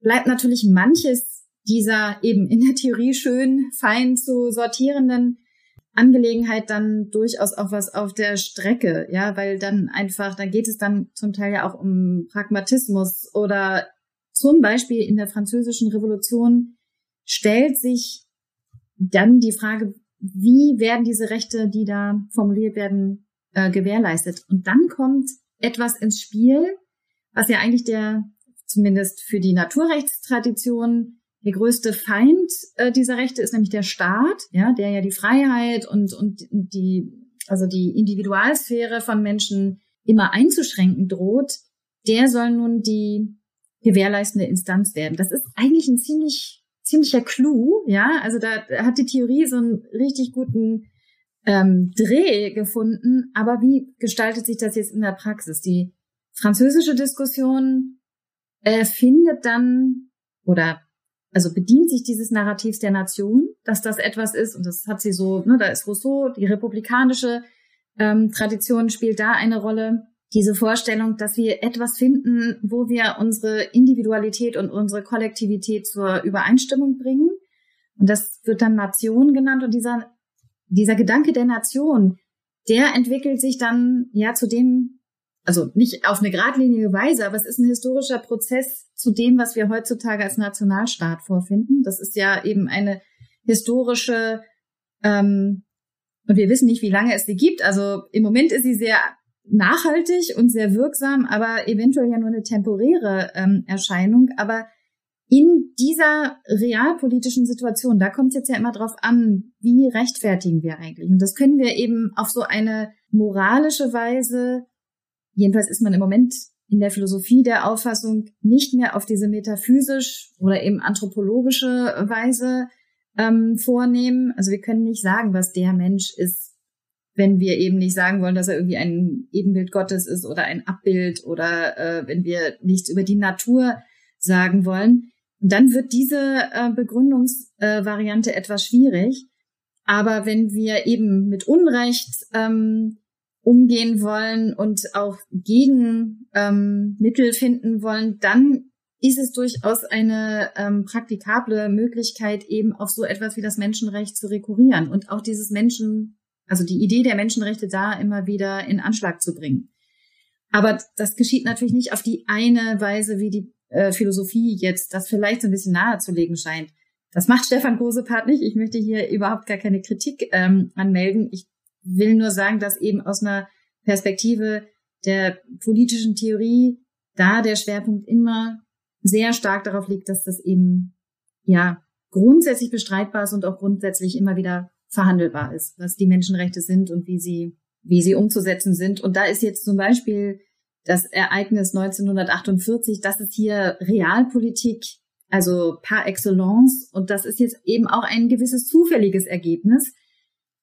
bleibt natürlich manches dieser eben in der Theorie schön fein zu sortierenden Angelegenheit dann durchaus auch was auf der Strecke, ja, weil dann einfach, da geht es dann zum Teil ja auch um Pragmatismus oder zum Beispiel in der französischen Revolution stellt sich dann die Frage, wie werden diese Rechte, die da formuliert werden, äh, gewährleistet. Und dann kommt etwas ins Spiel, was ja eigentlich der, zumindest für die Naturrechtstradition, der größte Feind äh, dieser Rechte ist nämlich der Staat, ja, der ja die Freiheit und, und die, also die Individualsphäre von Menschen immer einzuschränken droht. Der soll nun die gewährleistende Instanz werden. Das ist eigentlich ein ziemlich ziemlicher Clou, ja. Also da hat die Theorie so einen richtig guten ähm, Dreh gefunden. Aber wie gestaltet sich das jetzt in der Praxis? Die französische Diskussion äh, findet dann oder also bedient sich dieses Narrativs der Nation, dass das etwas ist, und das hat sie so, ne, da ist Rousseau, die republikanische ähm, Tradition spielt da eine Rolle diese Vorstellung, dass wir etwas finden, wo wir unsere Individualität und unsere Kollektivität zur Übereinstimmung bringen. Und das wird dann Nation genannt. Und dieser, dieser Gedanke der Nation, der entwickelt sich dann ja zu dem, also nicht auf eine geradlinige Weise, aber es ist ein historischer Prozess zu dem, was wir heutzutage als Nationalstaat vorfinden. Das ist ja eben eine historische, ähm, und wir wissen nicht, wie lange es sie gibt. Also im Moment ist sie sehr nachhaltig und sehr wirksam, aber eventuell ja nur eine temporäre ähm, Erscheinung. Aber in dieser realpolitischen Situation, da kommt es jetzt ja immer drauf an, wie rechtfertigen wir eigentlich? Und das können wir eben auf so eine moralische Weise, jedenfalls ist man im Moment in der Philosophie der Auffassung nicht mehr auf diese metaphysisch oder eben anthropologische Weise ähm, vornehmen. Also wir können nicht sagen, was der Mensch ist, wenn wir eben nicht sagen wollen, dass er irgendwie ein Ebenbild Gottes ist oder ein Abbild oder äh, wenn wir nichts über die Natur sagen wollen, dann wird diese äh, Begründungsvariante äh, etwas schwierig. Aber wenn wir eben mit Unrecht ähm, umgehen wollen und auch gegen ähm, Mittel finden wollen, dann ist es durchaus eine ähm, praktikable Möglichkeit, eben auf so etwas wie das Menschenrecht zu rekurrieren und auch dieses Menschen also die Idee der Menschenrechte da immer wieder in Anschlag zu bringen. Aber das geschieht natürlich nicht auf die eine Weise, wie die äh, Philosophie jetzt das vielleicht so ein bisschen nahezulegen scheint. Das macht Stefan Grosepart nicht. Ich möchte hier überhaupt gar keine Kritik ähm, anmelden. Ich will nur sagen, dass eben aus einer Perspektive der politischen Theorie da der Schwerpunkt immer sehr stark darauf liegt, dass das eben ja grundsätzlich bestreitbar ist und auch grundsätzlich immer wieder verhandelbar ist, was die Menschenrechte sind und wie sie wie sie umzusetzen sind. Und da ist jetzt zum Beispiel das Ereignis 1948, das ist hier Realpolitik, also par excellence. Und das ist jetzt eben auch ein gewisses zufälliges Ergebnis,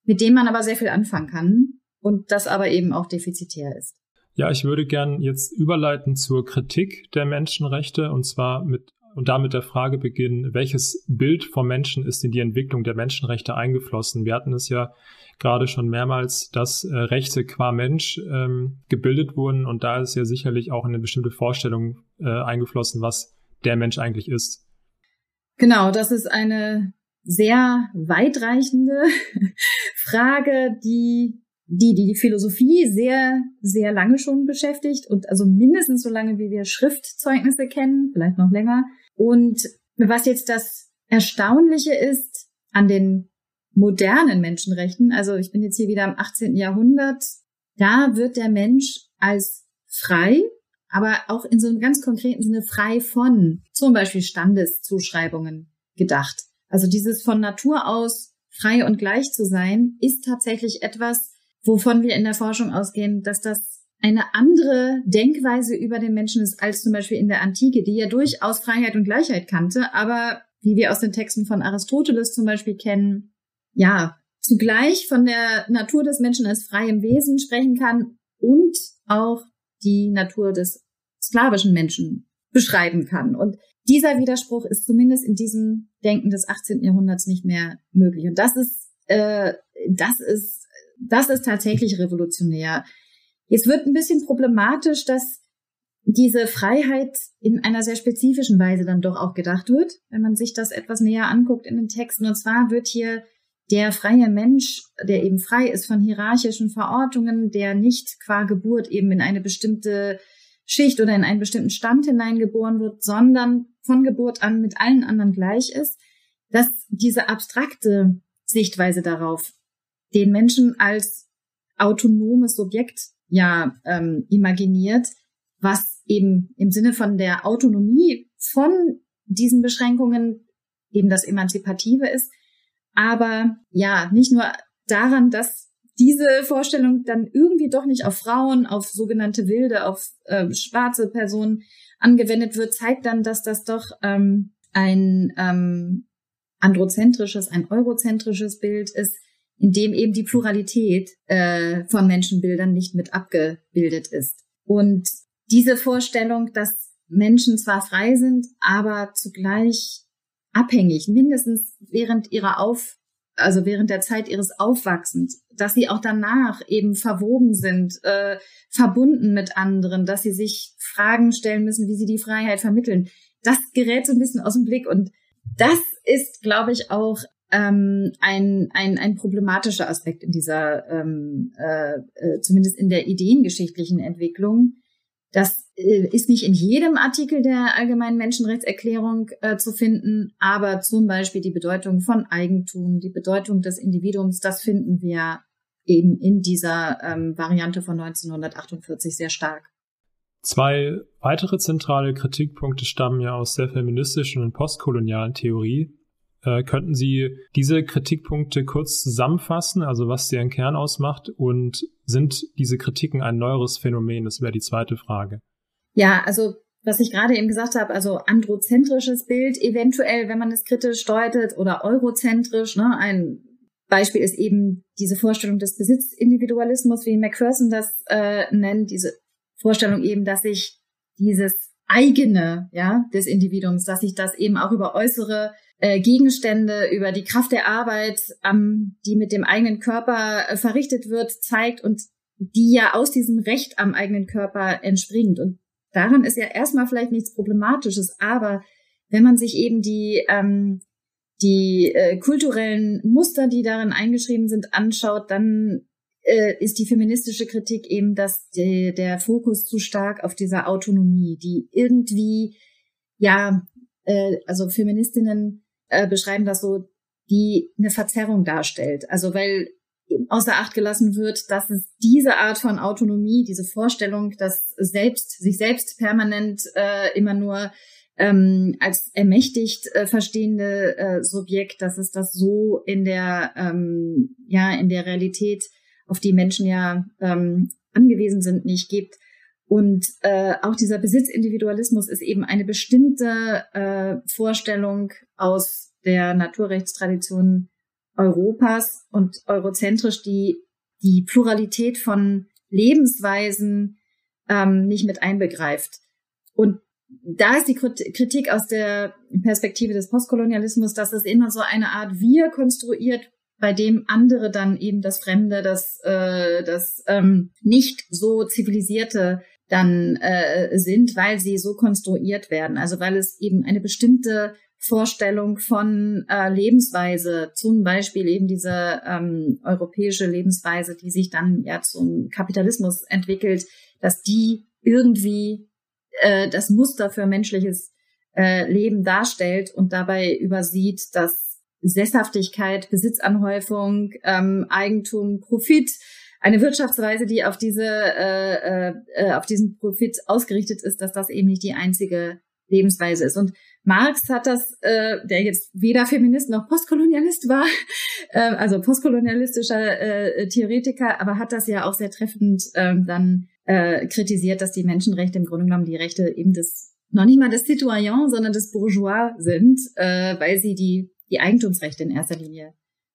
mit dem man aber sehr viel anfangen kann und das aber eben auch defizitär ist. Ja, ich würde gern jetzt überleiten zur Kritik der Menschenrechte und zwar mit und damit der Frage beginnen, welches Bild vom Menschen ist in die Entwicklung der Menschenrechte eingeflossen? Wir hatten es ja gerade schon mehrmals, dass äh, Rechte qua Mensch ähm, gebildet wurden und da ist ja sicherlich auch eine bestimmte Vorstellung äh, eingeflossen, was der Mensch eigentlich ist. Genau, das ist eine sehr weitreichende Frage, die die die Philosophie sehr sehr lange schon beschäftigt und also mindestens so lange wie wir Schriftzeugnisse kennen, vielleicht noch länger. Und was jetzt das Erstaunliche ist an den modernen Menschenrechten, also ich bin jetzt hier wieder im 18. Jahrhundert, da wird der Mensch als frei, aber auch in so einem ganz konkreten Sinne frei von zum Beispiel Standeszuschreibungen gedacht. Also dieses von Natur aus frei und gleich zu sein, ist tatsächlich etwas, wovon wir in der Forschung ausgehen, dass das eine andere Denkweise über den Menschen ist als zum Beispiel in der Antike, die ja durchaus Freiheit und Gleichheit kannte, aber wie wir aus den Texten von Aristoteles zum Beispiel kennen, ja, zugleich von der Natur des Menschen als freiem Wesen sprechen kann und auch die Natur des sklavischen Menschen beschreiben kann. Und dieser Widerspruch ist zumindest in diesem Denken des 18. Jahrhunderts nicht mehr möglich. Und das ist, äh, das ist, das ist tatsächlich revolutionär. Jetzt wird ein bisschen problematisch, dass diese Freiheit in einer sehr spezifischen Weise dann doch auch gedacht wird, wenn man sich das etwas näher anguckt in den Texten. Und zwar wird hier der freie Mensch, der eben frei ist von hierarchischen Verortungen, der nicht qua Geburt eben in eine bestimmte Schicht oder in einen bestimmten Stand hineingeboren wird, sondern von Geburt an mit allen anderen gleich ist, dass diese abstrakte Sichtweise darauf den Menschen als autonomes Subjekt ja ähm, imaginiert, was eben im Sinne von der Autonomie von diesen Beschränkungen eben das Emanzipative ist, aber ja, nicht nur daran, dass diese Vorstellung dann irgendwie doch nicht auf Frauen, auf sogenannte Wilde, auf äh, schwarze Personen angewendet wird, zeigt dann, dass das doch ähm, ein ähm, androzentrisches, ein eurozentrisches Bild ist, in dem eben die Pluralität äh, von Menschenbildern nicht mit abgebildet ist. Und diese Vorstellung, dass Menschen zwar frei sind, aber zugleich abhängig, mindestens während ihrer Auf, also während der Zeit ihres Aufwachsens, dass sie auch danach eben verwoben sind, äh, verbunden mit anderen, dass sie sich Fragen stellen müssen, wie sie die Freiheit vermitteln. Das gerät so ein bisschen aus dem Blick und das ist, glaube ich, auch ähm, ein, ein, ein problematischer Aspekt in dieser, ähm, äh, äh, zumindest in der ideengeschichtlichen Entwicklung, das äh, ist nicht in jedem Artikel der Allgemeinen Menschenrechtserklärung äh, zu finden, aber zum Beispiel die Bedeutung von Eigentum, die Bedeutung des Individuums, das finden wir eben in dieser ähm, Variante von 1948 sehr stark. Zwei weitere zentrale Kritikpunkte stammen ja aus der feministischen und postkolonialen Theorie. Äh, könnten Sie diese Kritikpunkte kurz zusammenfassen, also was deren Kern ausmacht und sind diese Kritiken ein neueres Phänomen? Das wäre die zweite Frage. Ja, also was ich gerade eben gesagt habe, also androzentrisches Bild, eventuell, wenn man es kritisch deutet, oder eurozentrisch. Ne? Ein Beispiel ist eben diese Vorstellung des Besitzindividualismus, wie Macpherson das äh, nennt, diese Vorstellung eben, dass sich dieses eigene, ja, des Individuums, dass sich das eben auch über äußere äh, Gegenstände, über die Kraft der Arbeit, ähm, die mit dem eigenen Körper äh, verrichtet wird, zeigt und die ja aus diesem Recht am eigenen Körper entspringt. Und daran ist ja erstmal vielleicht nichts Problematisches, aber wenn man sich eben die, ähm, die äh, kulturellen Muster, die darin eingeschrieben sind, anschaut, dann äh, ist die feministische Kritik eben, dass de, der Fokus zu stark auf dieser Autonomie, die irgendwie, ja, äh, also Feministinnen äh, beschreiben das so, die eine Verzerrung darstellt. Also weil außer Acht gelassen wird, dass es diese Art von Autonomie, diese Vorstellung, dass selbst sich selbst permanent äh, immer nur ähm, als ermächtigt äh, verstehende äh, Subjekt, dass es das so in der ähm, ja in der Realität, auf die Menschen ja ähm, angewiesen sind, nicht gibt. Und äh, auch dieser Besitzindividualismus ist eben eine bestimmte äh, Vorstellung aus der Naturrechtstradition Europas und eurozentrisch, die die Pluralität von Lebensweisen ähm, nicht mit einbegreift. Und da ist die Kritik aus der Perspektive des Postkolonialismus, dass es immer so eine Art Wir konstruiert, bei dem andere dann eben das Fremde, das, äh, das ähm, nicht so zivilisierte dann äh, sind, weil sie so konstruiert werden. Also weil es eben eine bestimmte Vorstellung von äh, Lebensweise, zum Beispiel eben diese ähm, europäische Lebensweise, die sich dann ja zum Kapitalismus entwickelt, dass die irgendwie äh, das Muster für menschliches äh, Leben darstellt und dabei übersieht, dass Sesshaftigkeit, Besitzanhäufung, ähm, Eigentum, Profit, eine Wirtschaftsweise, die auf diese äh, äh, auf diesen Profit ausgerichtet ist, dass das eben nicht die einzige Lebensweise ist. Und Marx hat das, äh, der jetzt weder Feminist noch Postkolonialist war, äh, also postkolonialistischer äh, Theoretiker, aber hat das ja auch sehr treffend äh, dann äh, kritisiert, dass die Menschenrechte im Grunde genommen die Rechte eben des, noch nicht mal des Citoyen, sondern des Bourgeois sind, äh, weil sie die, die Eigentumsrechte in erster Linie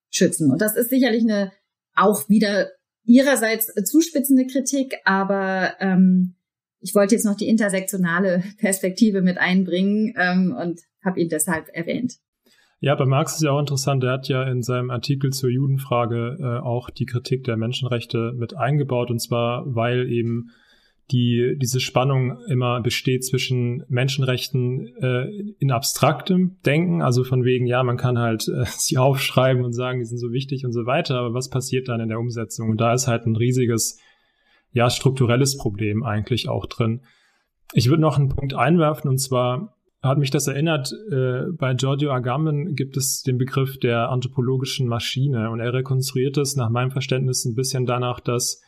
schützen. Und das ist sicherlich eine auch wieder ihrerseits zuspitzende Kritik, aber ähm, ich wollte jetzt noch die intersektionale Perspektive mit einbringen ähm, und habe ihn deshalb erwähnt. Ja, bei Marx ist ja auch interessant, er hat ja in seinem Artikel zur Judenfrage äh, auch die Kritik der Menschenrechte mit eingebaut, und zwar, weil eben die, diese Spannung immer besteht zwischen Menschenrechten äh, in abstraktem Denken, also von wegen, ja, man kann halt äh, sie aufschreiben und sagen, die sind so wichtig und so weiter, aber was passiert dann in der Umsetzung? Und da ist halt ein riesiges ja, strukturelles Problem eigentlich auch drin. Ich würde noch einen Punkt einwerfen und zwar hat mich das erinnert, äh, bei Giorgio Agamben gibt es den Begriff der anthropologischen Maschine und er rekonstruiert es nach meinem Verständnis ein bisschen danach, dass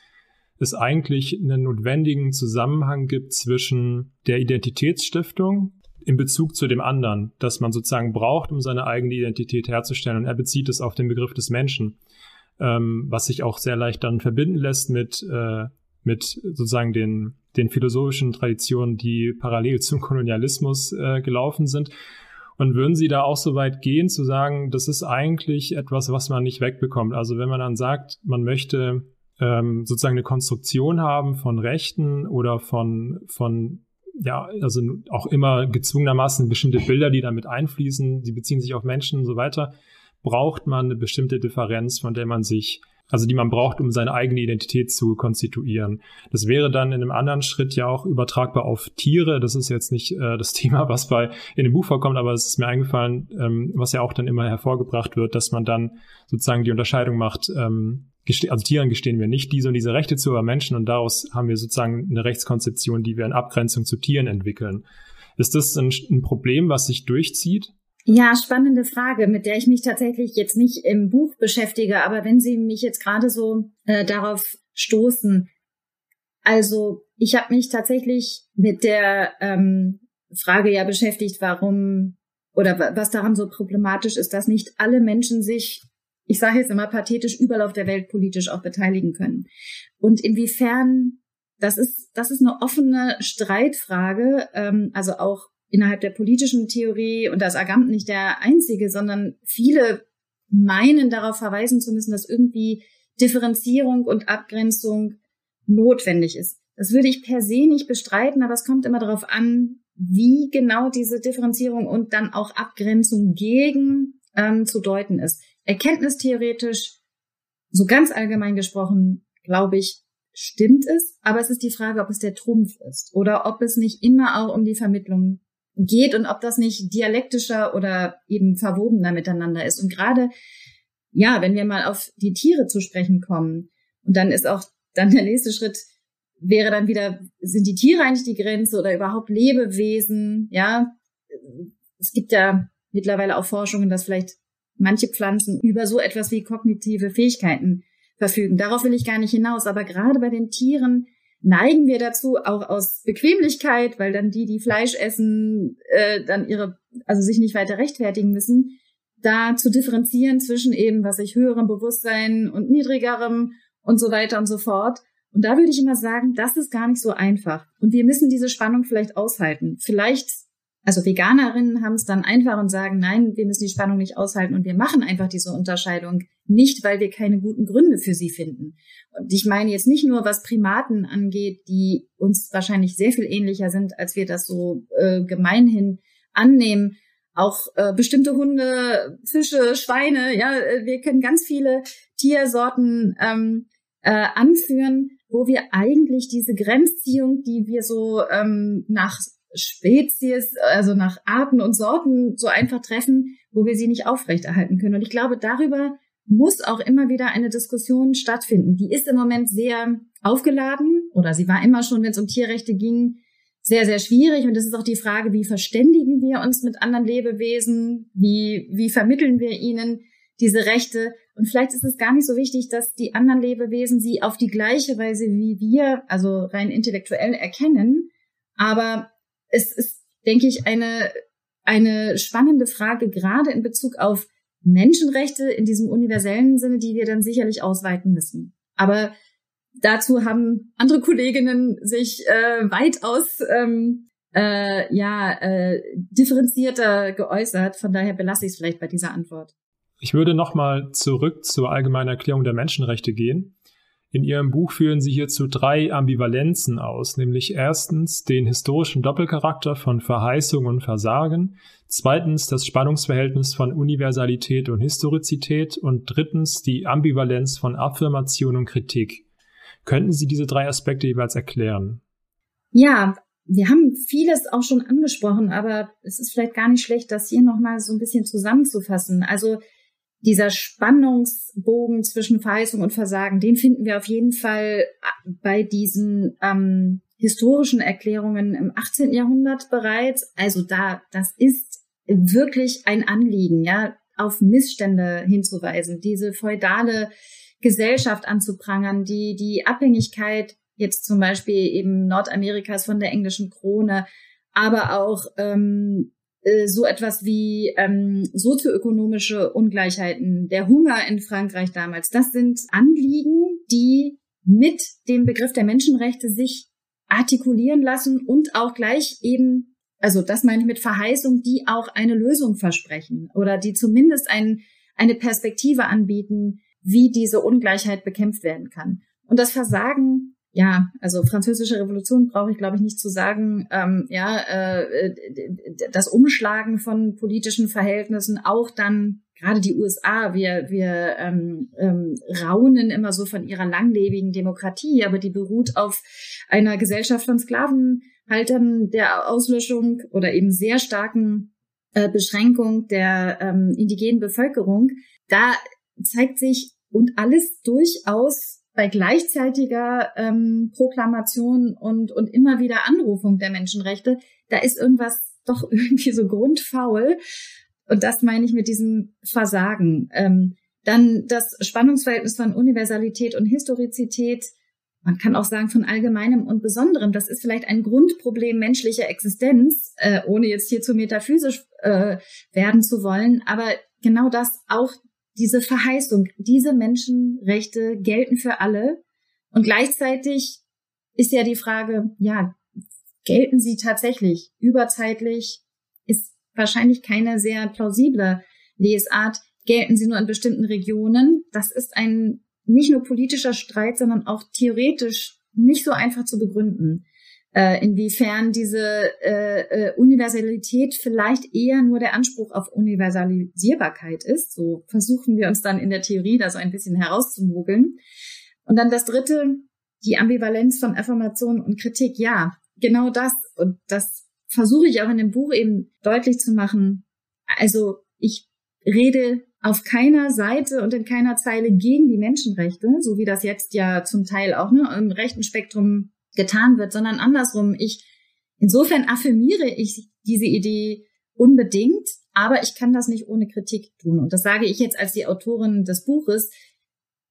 es eigentlich einen notwendigen Zusammenhang gibt zwischen der Identitätsstiftung in Bezug zu dem anderen, das man sozusagen braucht, um seine eigene Identität herzustellen. Und er bezieht es auf den Begriff des Menschen, ähm, was sich auch sehr leicht dann verbinden lässt mit äh, mit sozusagen den, den philosophischen Traditionen, die parallel zum Kolonialismus äh, gelaufen sind. Und würden Sie da auch so weit gehen, zu sagen, das ist eigentlich etwas, was man nicht wegbekommt? Also wenn man dann sagt, man möchte ähm, sozusagen eine Konstruktion haben von Rechten oder von, von ja, also auch immer gezwungenermaßen bestimmte Bilder, die damit einfließen, die beziehen sich auf Menschen und so weiter, braucht man eine bestimmte Differenz, von der man sich also die man braucht, um seine eigene Identität zu konstituieren. Das wäre dann in einem anderen Schritt ja auch übertragbar auf Tiere. Das ist jetzt nicht äh, das Thema, was bei in dem Buch vorkommt, aber es ist mir eingefallen, ähm, was ja auch dann immer hervorgebracht wird, dass man dann sozusagen die Unterscheidung macht. Ähm, also Tieren gestehen wir nicht diese und diese Rechte zu, aber Menschen und daraus haben wir sozusagen eine Rechtskonzeption, die wir in Abgrenzung zu Tieren entwickeln. Ist das ein, ein Problem, was sich durchzieht? Ja, spannende Frage, mit der ich mich tatsächlich jetzt nicht im Buch beschäftige, aber wenn Sie mich jetzt gerade so äh, darauf stoßen, also ich habe mich tatsächlich mit der ähm, Frage ja beschäftigt, warum oder was daran so problematisch ist, dass nicht alle Menschen sich, ich sage jetzt immer pathetisch, überall auf der Welt politisch auch beteiligen können. Und inwiefern, das ist, das ist eine offene Streitfrage, ähm, also auch innerhalb der politischen Theorie, und da ist Agamben nicht der einzige, sondern viele meinen darauf verweisen zu müssen, dass irgendwie Differenzierung und Abgrenzung notwendig ist. Das würde ich per se nicht bestreiten, aber es kommt immer darauf an, wie genau diese Differenzierung und dann auch Abgrenzung gegen ähm, zu deuten ist. Erkenntnistheoretisch, so ganz allgemein gesprochen, glaube ich, stimmt es, aber es ist die Frage, ob es der Trumpf ist oder ob es nicht immer auch um die Vermittlung geht und ob das nicht dialektischer oder eben verwobener miteinander ist. Und gerade, ja, wenn wir mal auf die Tiere zu sprechen kommen, und dann ist auch dann der nächste Schritt, wäre dann wieder, sind die Tiere eigentlich die Grenze oder überhaupt Lebewesen? Ja, es gibt ja mittlerweile auch Forschungen, dass vielleicht manche Pflanzen über so etwas wie kognitive Fähigkeiten verfügen. Darauf will ich gar nicht hinaus. Aber gerade bei den Tieren neigen wir dazu, auch aus Bequemlichkeit, weil dann die, die Fleisch essen, äh, dann ihre, also sich nicht weiter rechtfertigen müssen, da zu differenzieren zwischen eben, was ich höherem Bewusstsein und niedrigerem und so weiter und so fort. Und da würde ich immer sagen, das ist gar nicht so einfach. Und wir müssen diese Spannung vielleicht aushalten. Vielleicht also Veganerinnen haben es dann einfach und sagen, nein, wir müssen die Spannung nicht aushalten und wir machen einfach diese Unterscheidung nicht, weil wir keine guten Gründe für sie finden. Und ich meine jetzt nicht nur, was Primaten angeht, die uns wahrscheinlich sehr viel ähnlicher sind, als wir das so äh, gemeinhin annehmen. Auch äh, bestimmte Hunde, Fische, Schweine, ja, äh, wir können ganz viele Tiersorten ähm, äh, anführen, wo wir eigentlich diese Grenzziehung, die wir so ähm, nach Spezies, also nach Arten und Sorten so einfach treffen, wo wir sie nicht aufrechterhalten können. Und ich glaube, darüber muss auch immer wieder eine Diskussion stattfinden. Die ist im Moment sehr aufgeladen oder sie war immer schon, wenn es um Tierrechte ging, sehr, sehr schwierig. Und es ist auch die Frage, wie verständigen wir uns mit anderen Lebewesen? Wie, wie vermitteln wir ihnen diese Rechte? Und vielleicht ist es gar nicht so wichtig, dass die anderen Lebewesen sie auf die gleiche Weise wie wir, also rein intellektuell erkennen. Aber es ist, denke ich, eine, eine spannende Frage, gerade in Bezug auf Menschenrechte in diesem universellen Sinne, die wir dann sicherlich ausweiten müssen. Aber dazu haben andere Kolleginnen sich äh, weitaus ähm, äh, ja, äh, differenzierter geäußert. Von daher belasse ich es vielleicht bei dieser Antwort. Ich würde nochmal zurück zur allgemeinen Erklärung der Menschenrechte gehen. In Ihrem Buch führen Sie hierzu drei Ambivalenzen aus, nämlich erstens den historischen Doppelcharakter von Verheißung und Versagen, zweitens das Spannungsverhältnis von Universalität und Historizität und drittens die Ambivalenz von Affirmation und Kritik. Könnten Sie diese drei Aspekte jeweils erklären? Ja, wir haben vieles auch schon angesprochen, aber es ist vielleicht gar nicht schlecht, das hier nochmal so ein bisschen zusammenzufassen. Also dieser Spannungsbogen zwischen Verheißung und Versagen, den finden wir auf jeden Fall äh, bei diesen ähm, historischen Erklärungen im 18. Jahrhundert bereits. Also da, das ist wirklich ein Anliegen, ja, auf Missstände hinzuweisen, diese feudale Gesellschaft anzuprangern, die, die Abhängigkeit jetzt zum Beispiel eben Nordamerikas von der englischen Krone, aber auch ähm, äh, so etwas wie ähm, sozioökonomische Ungleichheiten, der Hunger in Frankreich damals, das sind Anliegen, die mit dem Begriff der Menschenrechte sich artikulieren lassen und auch gleich eben, also das meine ich mit Verheißung, die auch eine Lösung versprechen oder die zumindest ein, eine Perspektive anbieten, wie diese Ungleichheit bekämpft werden kann. Und das Versagen ja, also französische Revolution brauche ich, glaube ich, nicht zu sagen. Ähm, ja, äh, das Umschlagen von politischen Verhältnissen, auch dann gerade die USA, wir, wir ähm, ähm, raunen immer so von ihrer langlebigen Demokratie, aber die beruht auf einer Gesellschaft von Sklavenhaltern, der Auslöschung oder eben sehr starken äh, Beschränkung der ähm, indigenen Bevölkerung. Da zeigt sich und alles durchaus bei gleichzeitiger ähm, Proklamation und, und immer wieder Anrufung der Menschenrechte, da ist irgendwas doch irgendwie so grundfaul. Und das meine ich mit diesem Versagen. Ähm, dann das Spannungsverhältnis von Universalität und Historizität. Man kann auch sagen von allgemeinem und besonderem. Das ist vielleicht ein Grundproblem menschlicher Existenz, äh, ohne jetzt hier zu metaphysisch äh, werden zu wollen. Aber genau das auch diese Verheißung, diese Menschenrechte gelten für alle. Und gleichzeitig ist ja die Frage, ja, gelten sie tatsächlich überzeitlich? Ist wahrscheinlich keine sehr plausible Lesart. Gelten sie nur in bestimmten Regionen? Das ist ein nicht nur politischer Streit, sondern auch theoretisch nicht so einfach zu begründen äh, inwiefern diese äh, äh, Universalität vielleicht eher nur der Anspruch auf Universalisierbarkeit ist. So versuchen wir uns dann in der Theorie da so ein bisschen herauszumogeln. Und dann das dritte, die Ambivalenz von Affirmation und Kritik. Ja, genau das. Und das versuche ich auch in dem Buch eben deutlich zu machen. Also ich rede auf keiner Seite und in keiner Zeile gegen die Menschenrechte, so wie das jetzt ja zum Teil auch ne, im rechten Spektrum getan wird, sondern andersrum. Ich, insofern affirmiere ich diese Idee unbedingt, aber ich kann das nicht ohne Kritik tun. Und das sage ich jetzt als die Autorin des Buches.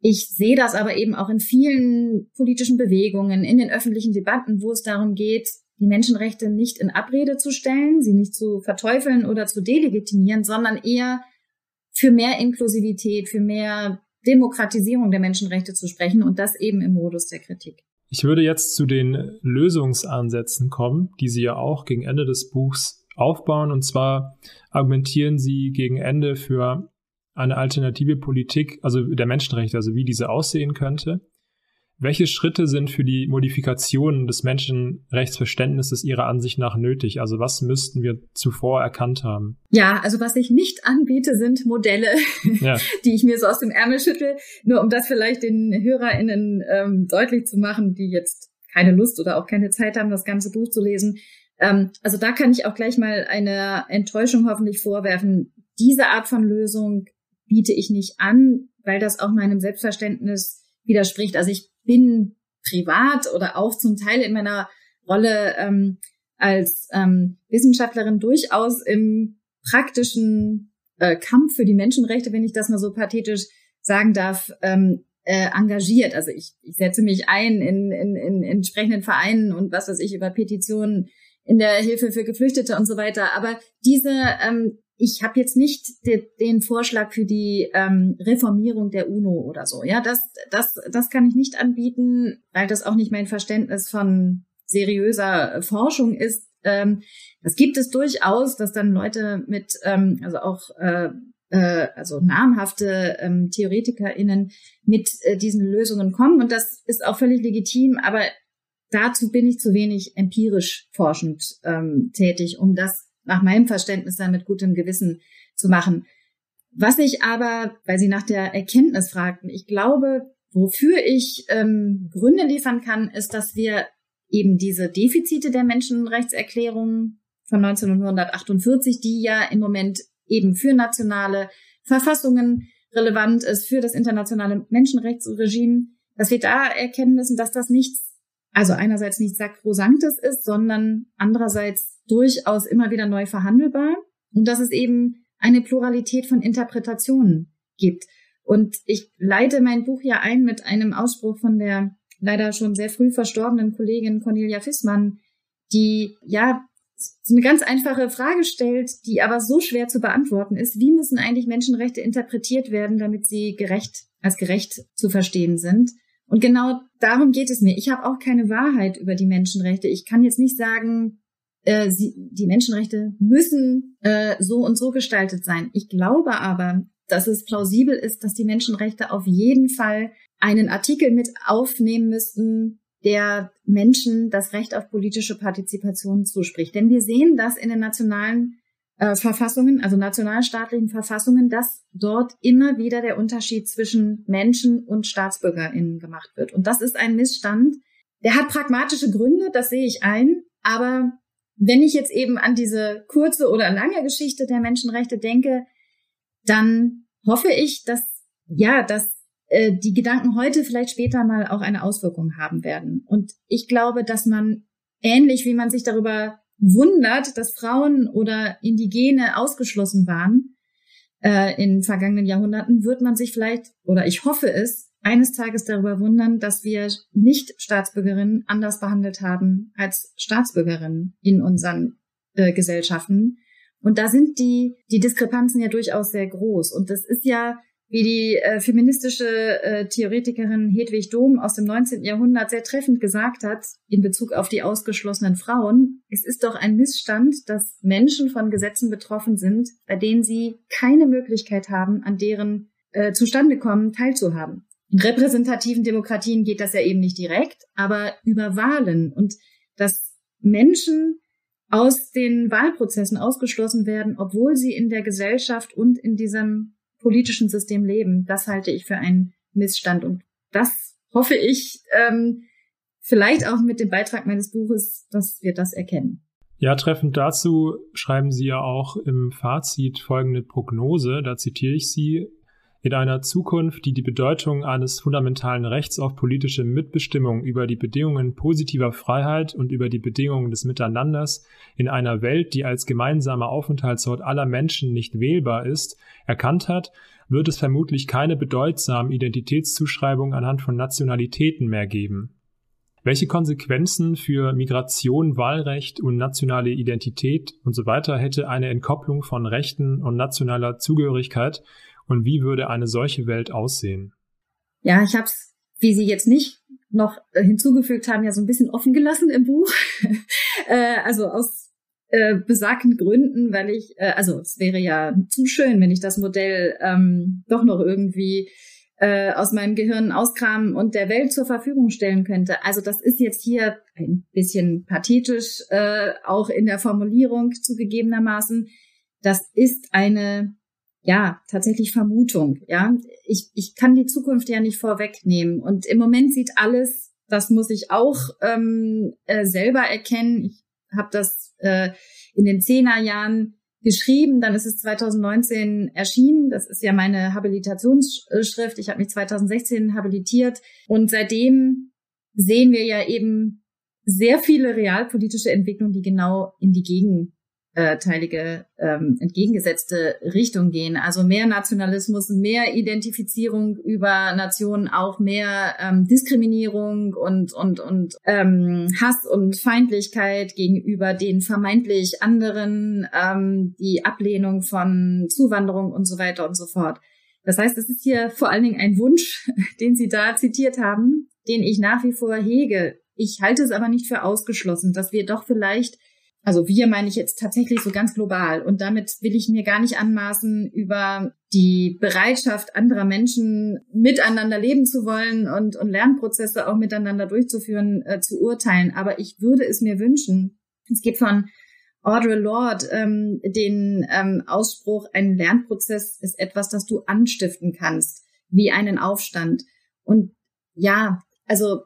Ich sehe das aber eben auch in vielen politischen Bewegungen, in den öffentlichen Debatten, wo es darum geht, die Menschenrechte nicht in Abrede zu stellen, sie nicht zu verteufeln oder zu delegitimieren, sondern eher für mehr Inklusivität, für mehr Demokratisierung der Menschenrechte zu sprechen und das eben im Modus der Kritik. Ich würde jetzt zu den Lösungsansätzen kommen, die Sie ja auch gegen Ende des Buchs aufbauen. Und zwar argumentieren Sie gegen Ende für eine alternative Politik, also der Menschenrechte, also wie diese aussehen könnte. Welche Schritte sind für die Modifikation des Menschenrechtsverständnisses Ihrer Ansicht nach nötig? Also was müssten wir zuvor erkannt haben? Ja, also was ich nicht anbiete, sind Modelle, ja. die ich mir so aus dem Ärmel schüttel. Nur um das vielleicht den HörerInnen ähm, deutlich zu machen, die jetzt keine Lust oder auch keine Zeit haben, das ganze Buch zu lesen. Ähm, also da kann ich auch gleich mal eine Enttäuschung hoffentlich vorwerfen. Diese Art von Lösung biete ich nicht an, weil das auch meinem Selbstverständnis widerspricht. Also ich bin privat oder auch zum Teil in meiner Rolle ähm, als ähm, Wissenschaftlerin durchaus im praktischen äh, Kampf für die Menschenrechte, wenn ich das mal so pathetisch sagen darf, ähm, äh, engagiert. Also ich, ich setze mich ein in, in, in entsprechenden Vereinen und was weiß ich über Petitionen in der Hilfe für Geflüchtete und so weiter. Aber diese ähm, ich habe jetzt nicht de, den Vorschlag für die ähm, Reformierung der UNO oder so. Ja, das, das, das kann ich nicht anbieten, weil das auch nicht mein Verständnis von seriöser Forschung ist. Ähm, das gibt es durchaus, dass dann Leute mit, ähm, also auch äh, äh, also namhafte ähm, TheoretikerInnen mit äh, diesen Lösungen kommen. Und das ist auch völlig legitim, aber dazu bin ich zu wenig empirisch forschend ähm, tätig, um das nach meinem Verständnis dann mit gutem Gewissen zu machen. Was ich aber, weil Sie nach der Erkenntnis fragten, ich glaube, wofür ich ähm, Gründe liefern kann, ist, dass wir eben diese Defizite der Menschenrechtserklärung von 1948, die ja im Moment eben für nationale Verfassungen relevant ist, für das internationale Menschenrechtsregime, dass wir da erkennen müssen, dass das nichts, also einerseits nichts Sakrosanktes ist, sondern andererseits durchaus immer wieder neu verhandelbar und dass es eben eine Pluralität von Interpretationen gibt. Und ich leite mein Buch ja ein mit einem Ausspruch von der leider schon sehr früh verstorbenen Kollegin Cornelia Fissmann, die ja eine ganz einfache Frage stellt, die aber so schwer zu beantworten ist. Wie müssen eigentlich Menschenrechte interpretiert werden, damit sie gerecht, als gerecht zu verstehen sind? Und genau darum geht es mir. Ich habe auch keine Wahrheit über die Menschenrechte. Ich kann jetzt nicht sagen, äh, sie, die Menschenrechte müssen äh, so und so gestaltet sein. Ich glaube aber, dass es plausibel ist, dass die Menschenrechte auf jeden Fall einen Artikel mit aufnehmen müssten, der Menschen das Recht auf politische Partizipation zuspricht. Denn wir sehen das in den nationalen äh, Verfassungen, also nationalstaatlichen Verfassungen, dass dort immer wieder der Unterschied zwischen Menschen und StaatsbürgerInnen gemacht wird. Und das ist ein Missstand. Der hat pragmatische Gründe, das sehe ich ein, aber wenn ich jetzt eben an diese kurze oder lange Geschichte der Menschenrechte denke, dann hoffe ich, dass ja, dass äh, die Gedanken heute vielleicht später mal auch eine Auswirkung haben werden. Und ich glaube, dass man ähnlich wie man sich darüber wundert, dass Frauen oder Indigene ausgeschlossen waren äh, in vergangenen Jahrhunderten, wird man sich vielleicht oder ich hoffe es eines Tages darüber wundern, dass wir Nicht-Staatsbürgerinnen anders behandelt haben als Staatsbürgerinnen in unseren äh, Gesellschaften. Und da sind die, die Diskrepanzen ja durchaus sehr groß. Und das ist ja, wie die äh, feministische äh, Theoretikerin Hedwig Dohm aus dem 19. Jahrhundert sehr treffend gesagt hat, in Bezug auf die ausgeschlossenen Frauen, es ist doch ein Missstand, dass Menschen von Gesetzen betroffen sind, bei denen sie keine Möglichkeit haben, an deren äh, Zustandekommen teilzuhaben. In repräsentativen Demokratien geht das ja eben nicht direkt, aber über Wahlen und dass Menschen aus den Wahlprozessen ausgeschlossen werden, obwohl sie in der Gesellschaft und in diesem politischen System leben, das halte ich für einen Missstand. Und das hoffe ich, ähm, vielleicht auch mit dem Beitrag meines Buches, dass wir das erkennen. Ja, treffend dazu schreiben Sie ja auch im Fazit folgende Prognose, da zitiere ich Sie. In einer Zukunft, die die Bedeutung eines fundamentalen Rechts auf politische Mitbestimmung über die Bedingungen positiver Freiheit und über die Bedingungen des Miteinanders in einer Welt, die als gemeinsamer Aufenthaltsort aller Menschen nicht wählbar ist, erkannt hat, wird es vermutlich keine bedeutsamen Identitätszuschreibungen anhand von Nationalitäten mehr geben. Welche Konsequenzen für Migration, Wahlrecht und nationale Identität und so hätte eine Entkopplung von Rechten und nationaler Zugehörigkeit und wie würde eine solche Welt aussehen? Ja, ich habe es, wie Sie jetzt nicht noch äh, hinzugefügt haben, ja so ein bisschen offen gelassen im Buch. äh, also aus äh, besagten Gründen, weil ich, äh, also es wäre ja zu schön, wenn ich das Modell ähm, doch noch irgendwie äh, aus meinem Gehirn auskramen und der Welt zur Verfügung stellen könnte. Also das ist jetzt hier ein bisschen pathetisch, äh, auch in der Formulierung zugegebenermaßen. Das ist eine ja, tatsächlich Vermutung. Ja, ich, ich kann die Zukunft ja nicht vorwegnehmen. Und im Moment sieht alles, das muss ich auch ähm, äh, selber erkennen. Ich habe das äh, in den Zehnerjahren geschrieben, dann ist es 2019 erschienen. Das ist ja meine Habilitationsschrift. Ich habe mich 2016 habilitiert und seitdem sehen wir ja eben sehr viele realpolitische Entwicklungen, die genau in die Gegen äh, teilige ähm, entgegengesetzte Richtung gehen. Also mehr Nationalismus, mehr Identifizierung über Nationen, auch mehr ähm, Diskriminierung und und und ähm, Hass und Feindlichkeit gegenüber den vermeintlich anderen, ähm, die Ablehnung von Zuwanderung und so weiter und so fort. Das heißt, es ist hier vor allen Dingen ein Wunsch, den Sie da zitiert haben, den ich nach wie vor hege. Ich halte es aber nicht für ausgeschlossen, dass wir doch vielleicht also wir meine ich jetzt tatsächlich so ganz global. Und damit will ich mir gar nicht anmaßen, über die Bereitschaft anderer Menschen miteinander leben zu wollen und, und Lernprozesse auch miteinander durchzuführen, äh, zu urteilen. Aber ich würde es mir wünschen. Es geht von Audre Lorde ähm, den ähm, Ausspruch, ein Lernprozess ist etwas, das du anstiften kannst, wie einen Aufstand. Und ja, also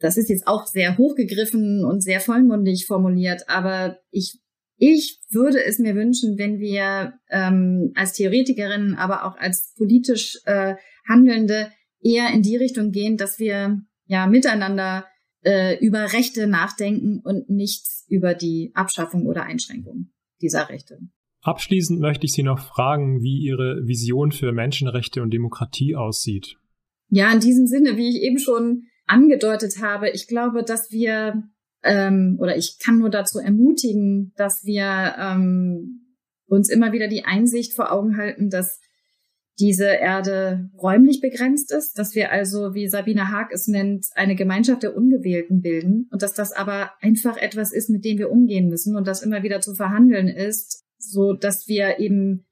das ist jetzt auch sehr hochgegriffen und sehr vollmundig formuliert, aber ich, ich würde es mir wünschen, wenn wir ähm, als Theoretikerinnen, aber auch als politisch äh, Handelnde eher in die Richtung gehen, dass wir ja miteinander äh, über Rechte nachdenken und nicht über die Abschaffung oder Einschränkung dieser Rechte. Abschließend möchte ich Sie noch fragen, wie Ihre Vision für Menschenrechte und Demokratie aussieht. Ja, in diesem Sinne, wie ich eben schon angedeutet habe, ich glaube, dass wir ähm, oder ich kann nur dazu ermutigen, dass wir ähm, uns immer wieder die Einsicht vor Augen halten, dass diese Erde räumlich begrenzt ist, dass wir also, wie Sabine Haag es nennt, eine Gemeinschaft der Ungewählten bilden und dass das aber einfach etwas ist, mit dem wir umgehen müssen und das immer wieder zu verhandeln ist, so dass wir eben,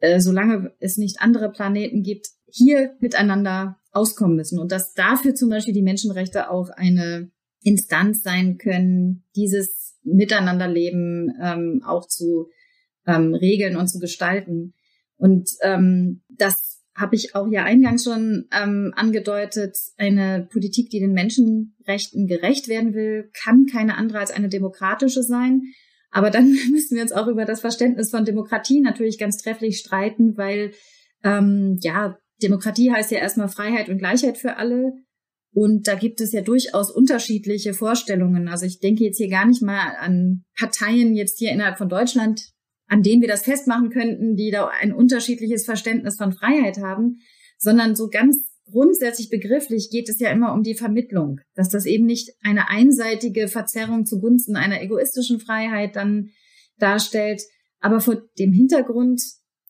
äh, solange es nicht andere Planeten gibt, hier miteinander auskommen müssen und dass dafür zum Beispiel die Menschenrechte auch eine Instanz sein können, dieses Miteinanderleben ähm, auch zu ähm, regeln und zu gestalten. Und ähm, das habe ich auch ja eingangs schon ähm, angedeutet. Eine Politik, die den Menschenrechten gerecht werden will, kann keine andere als eine demokratische sein. Aber dann müssen wir uns auch über das Verständnis von Demokratie natürlich ganz trefflich streiten, weil ähm, ja Demokratie heißt ja erstmal Freiheit und Gleichheit für alle. Und da gibt es ja durchaus unterschiedliche Vorstellungen. Also ich denke jetzt hier gar nicht mal an Parteien jetzt hier innerhalb von Deutschland, an denen wir das festmachen könnten, die da ein unterschiedliches Verständnis von Freiheit haben, sondern so ganz grundsätzlich begrifflich geht es ja immer um die Vermittlung, dass das eben nicht eine einseitige Verzerrung zugunsten einer egoistischen Freiheit dann darstellt, aber vor dem Hintergrund,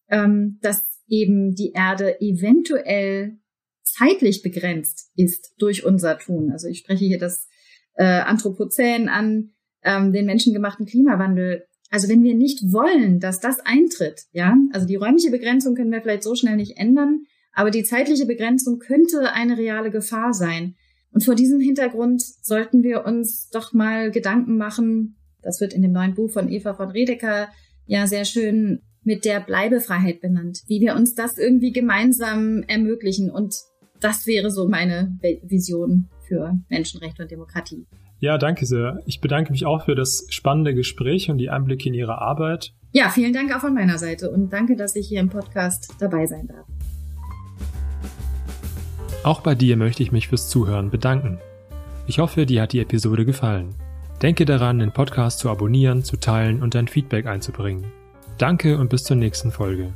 ähm, dass eben die Erde eventuell zeitlich begrenzt ist durch unser Tun. Also ich spreche hier das äh, Anthropozän an, ähm, den menschengemachten Klimawandel. Also wenn wir nicht wollen, dass das eintritt, ja, also die räumliche Begrenzung können wir vielleicht so schnell nicht ändern, aber die zeitliche Begrenzung könnte eine reale Gefahr sein. Und vor diesem Hintergrund sollten wir uns doch mal Gedanken machen, das wird in dem neuen Buch von Eva von Redeker ja sehr schön mit der Bleibefreiheit benannt, wie wir uns das irgendwie gemeinsam ermöglichen. Und das wäre so meine Vision für Menschenrechte und Demokratie. Ja, danke sehr. Ich bedanke mich auch für das spannende Gespräch und die Einblicke in Ihre Arbeit. Ja, vielen Dank auch von meiner Seite und danke, dass ich hier im Podcast dabei sein darf. Auch bei dir möchte ich mich fürs Zuhören bedanken. Ich hoffe, dir hat die Episode gefallen. Denke daran, den Podcast zu abonnieren, zu teilen und dein Feedback einzubringen. Danke und bis zur nächsten Folge.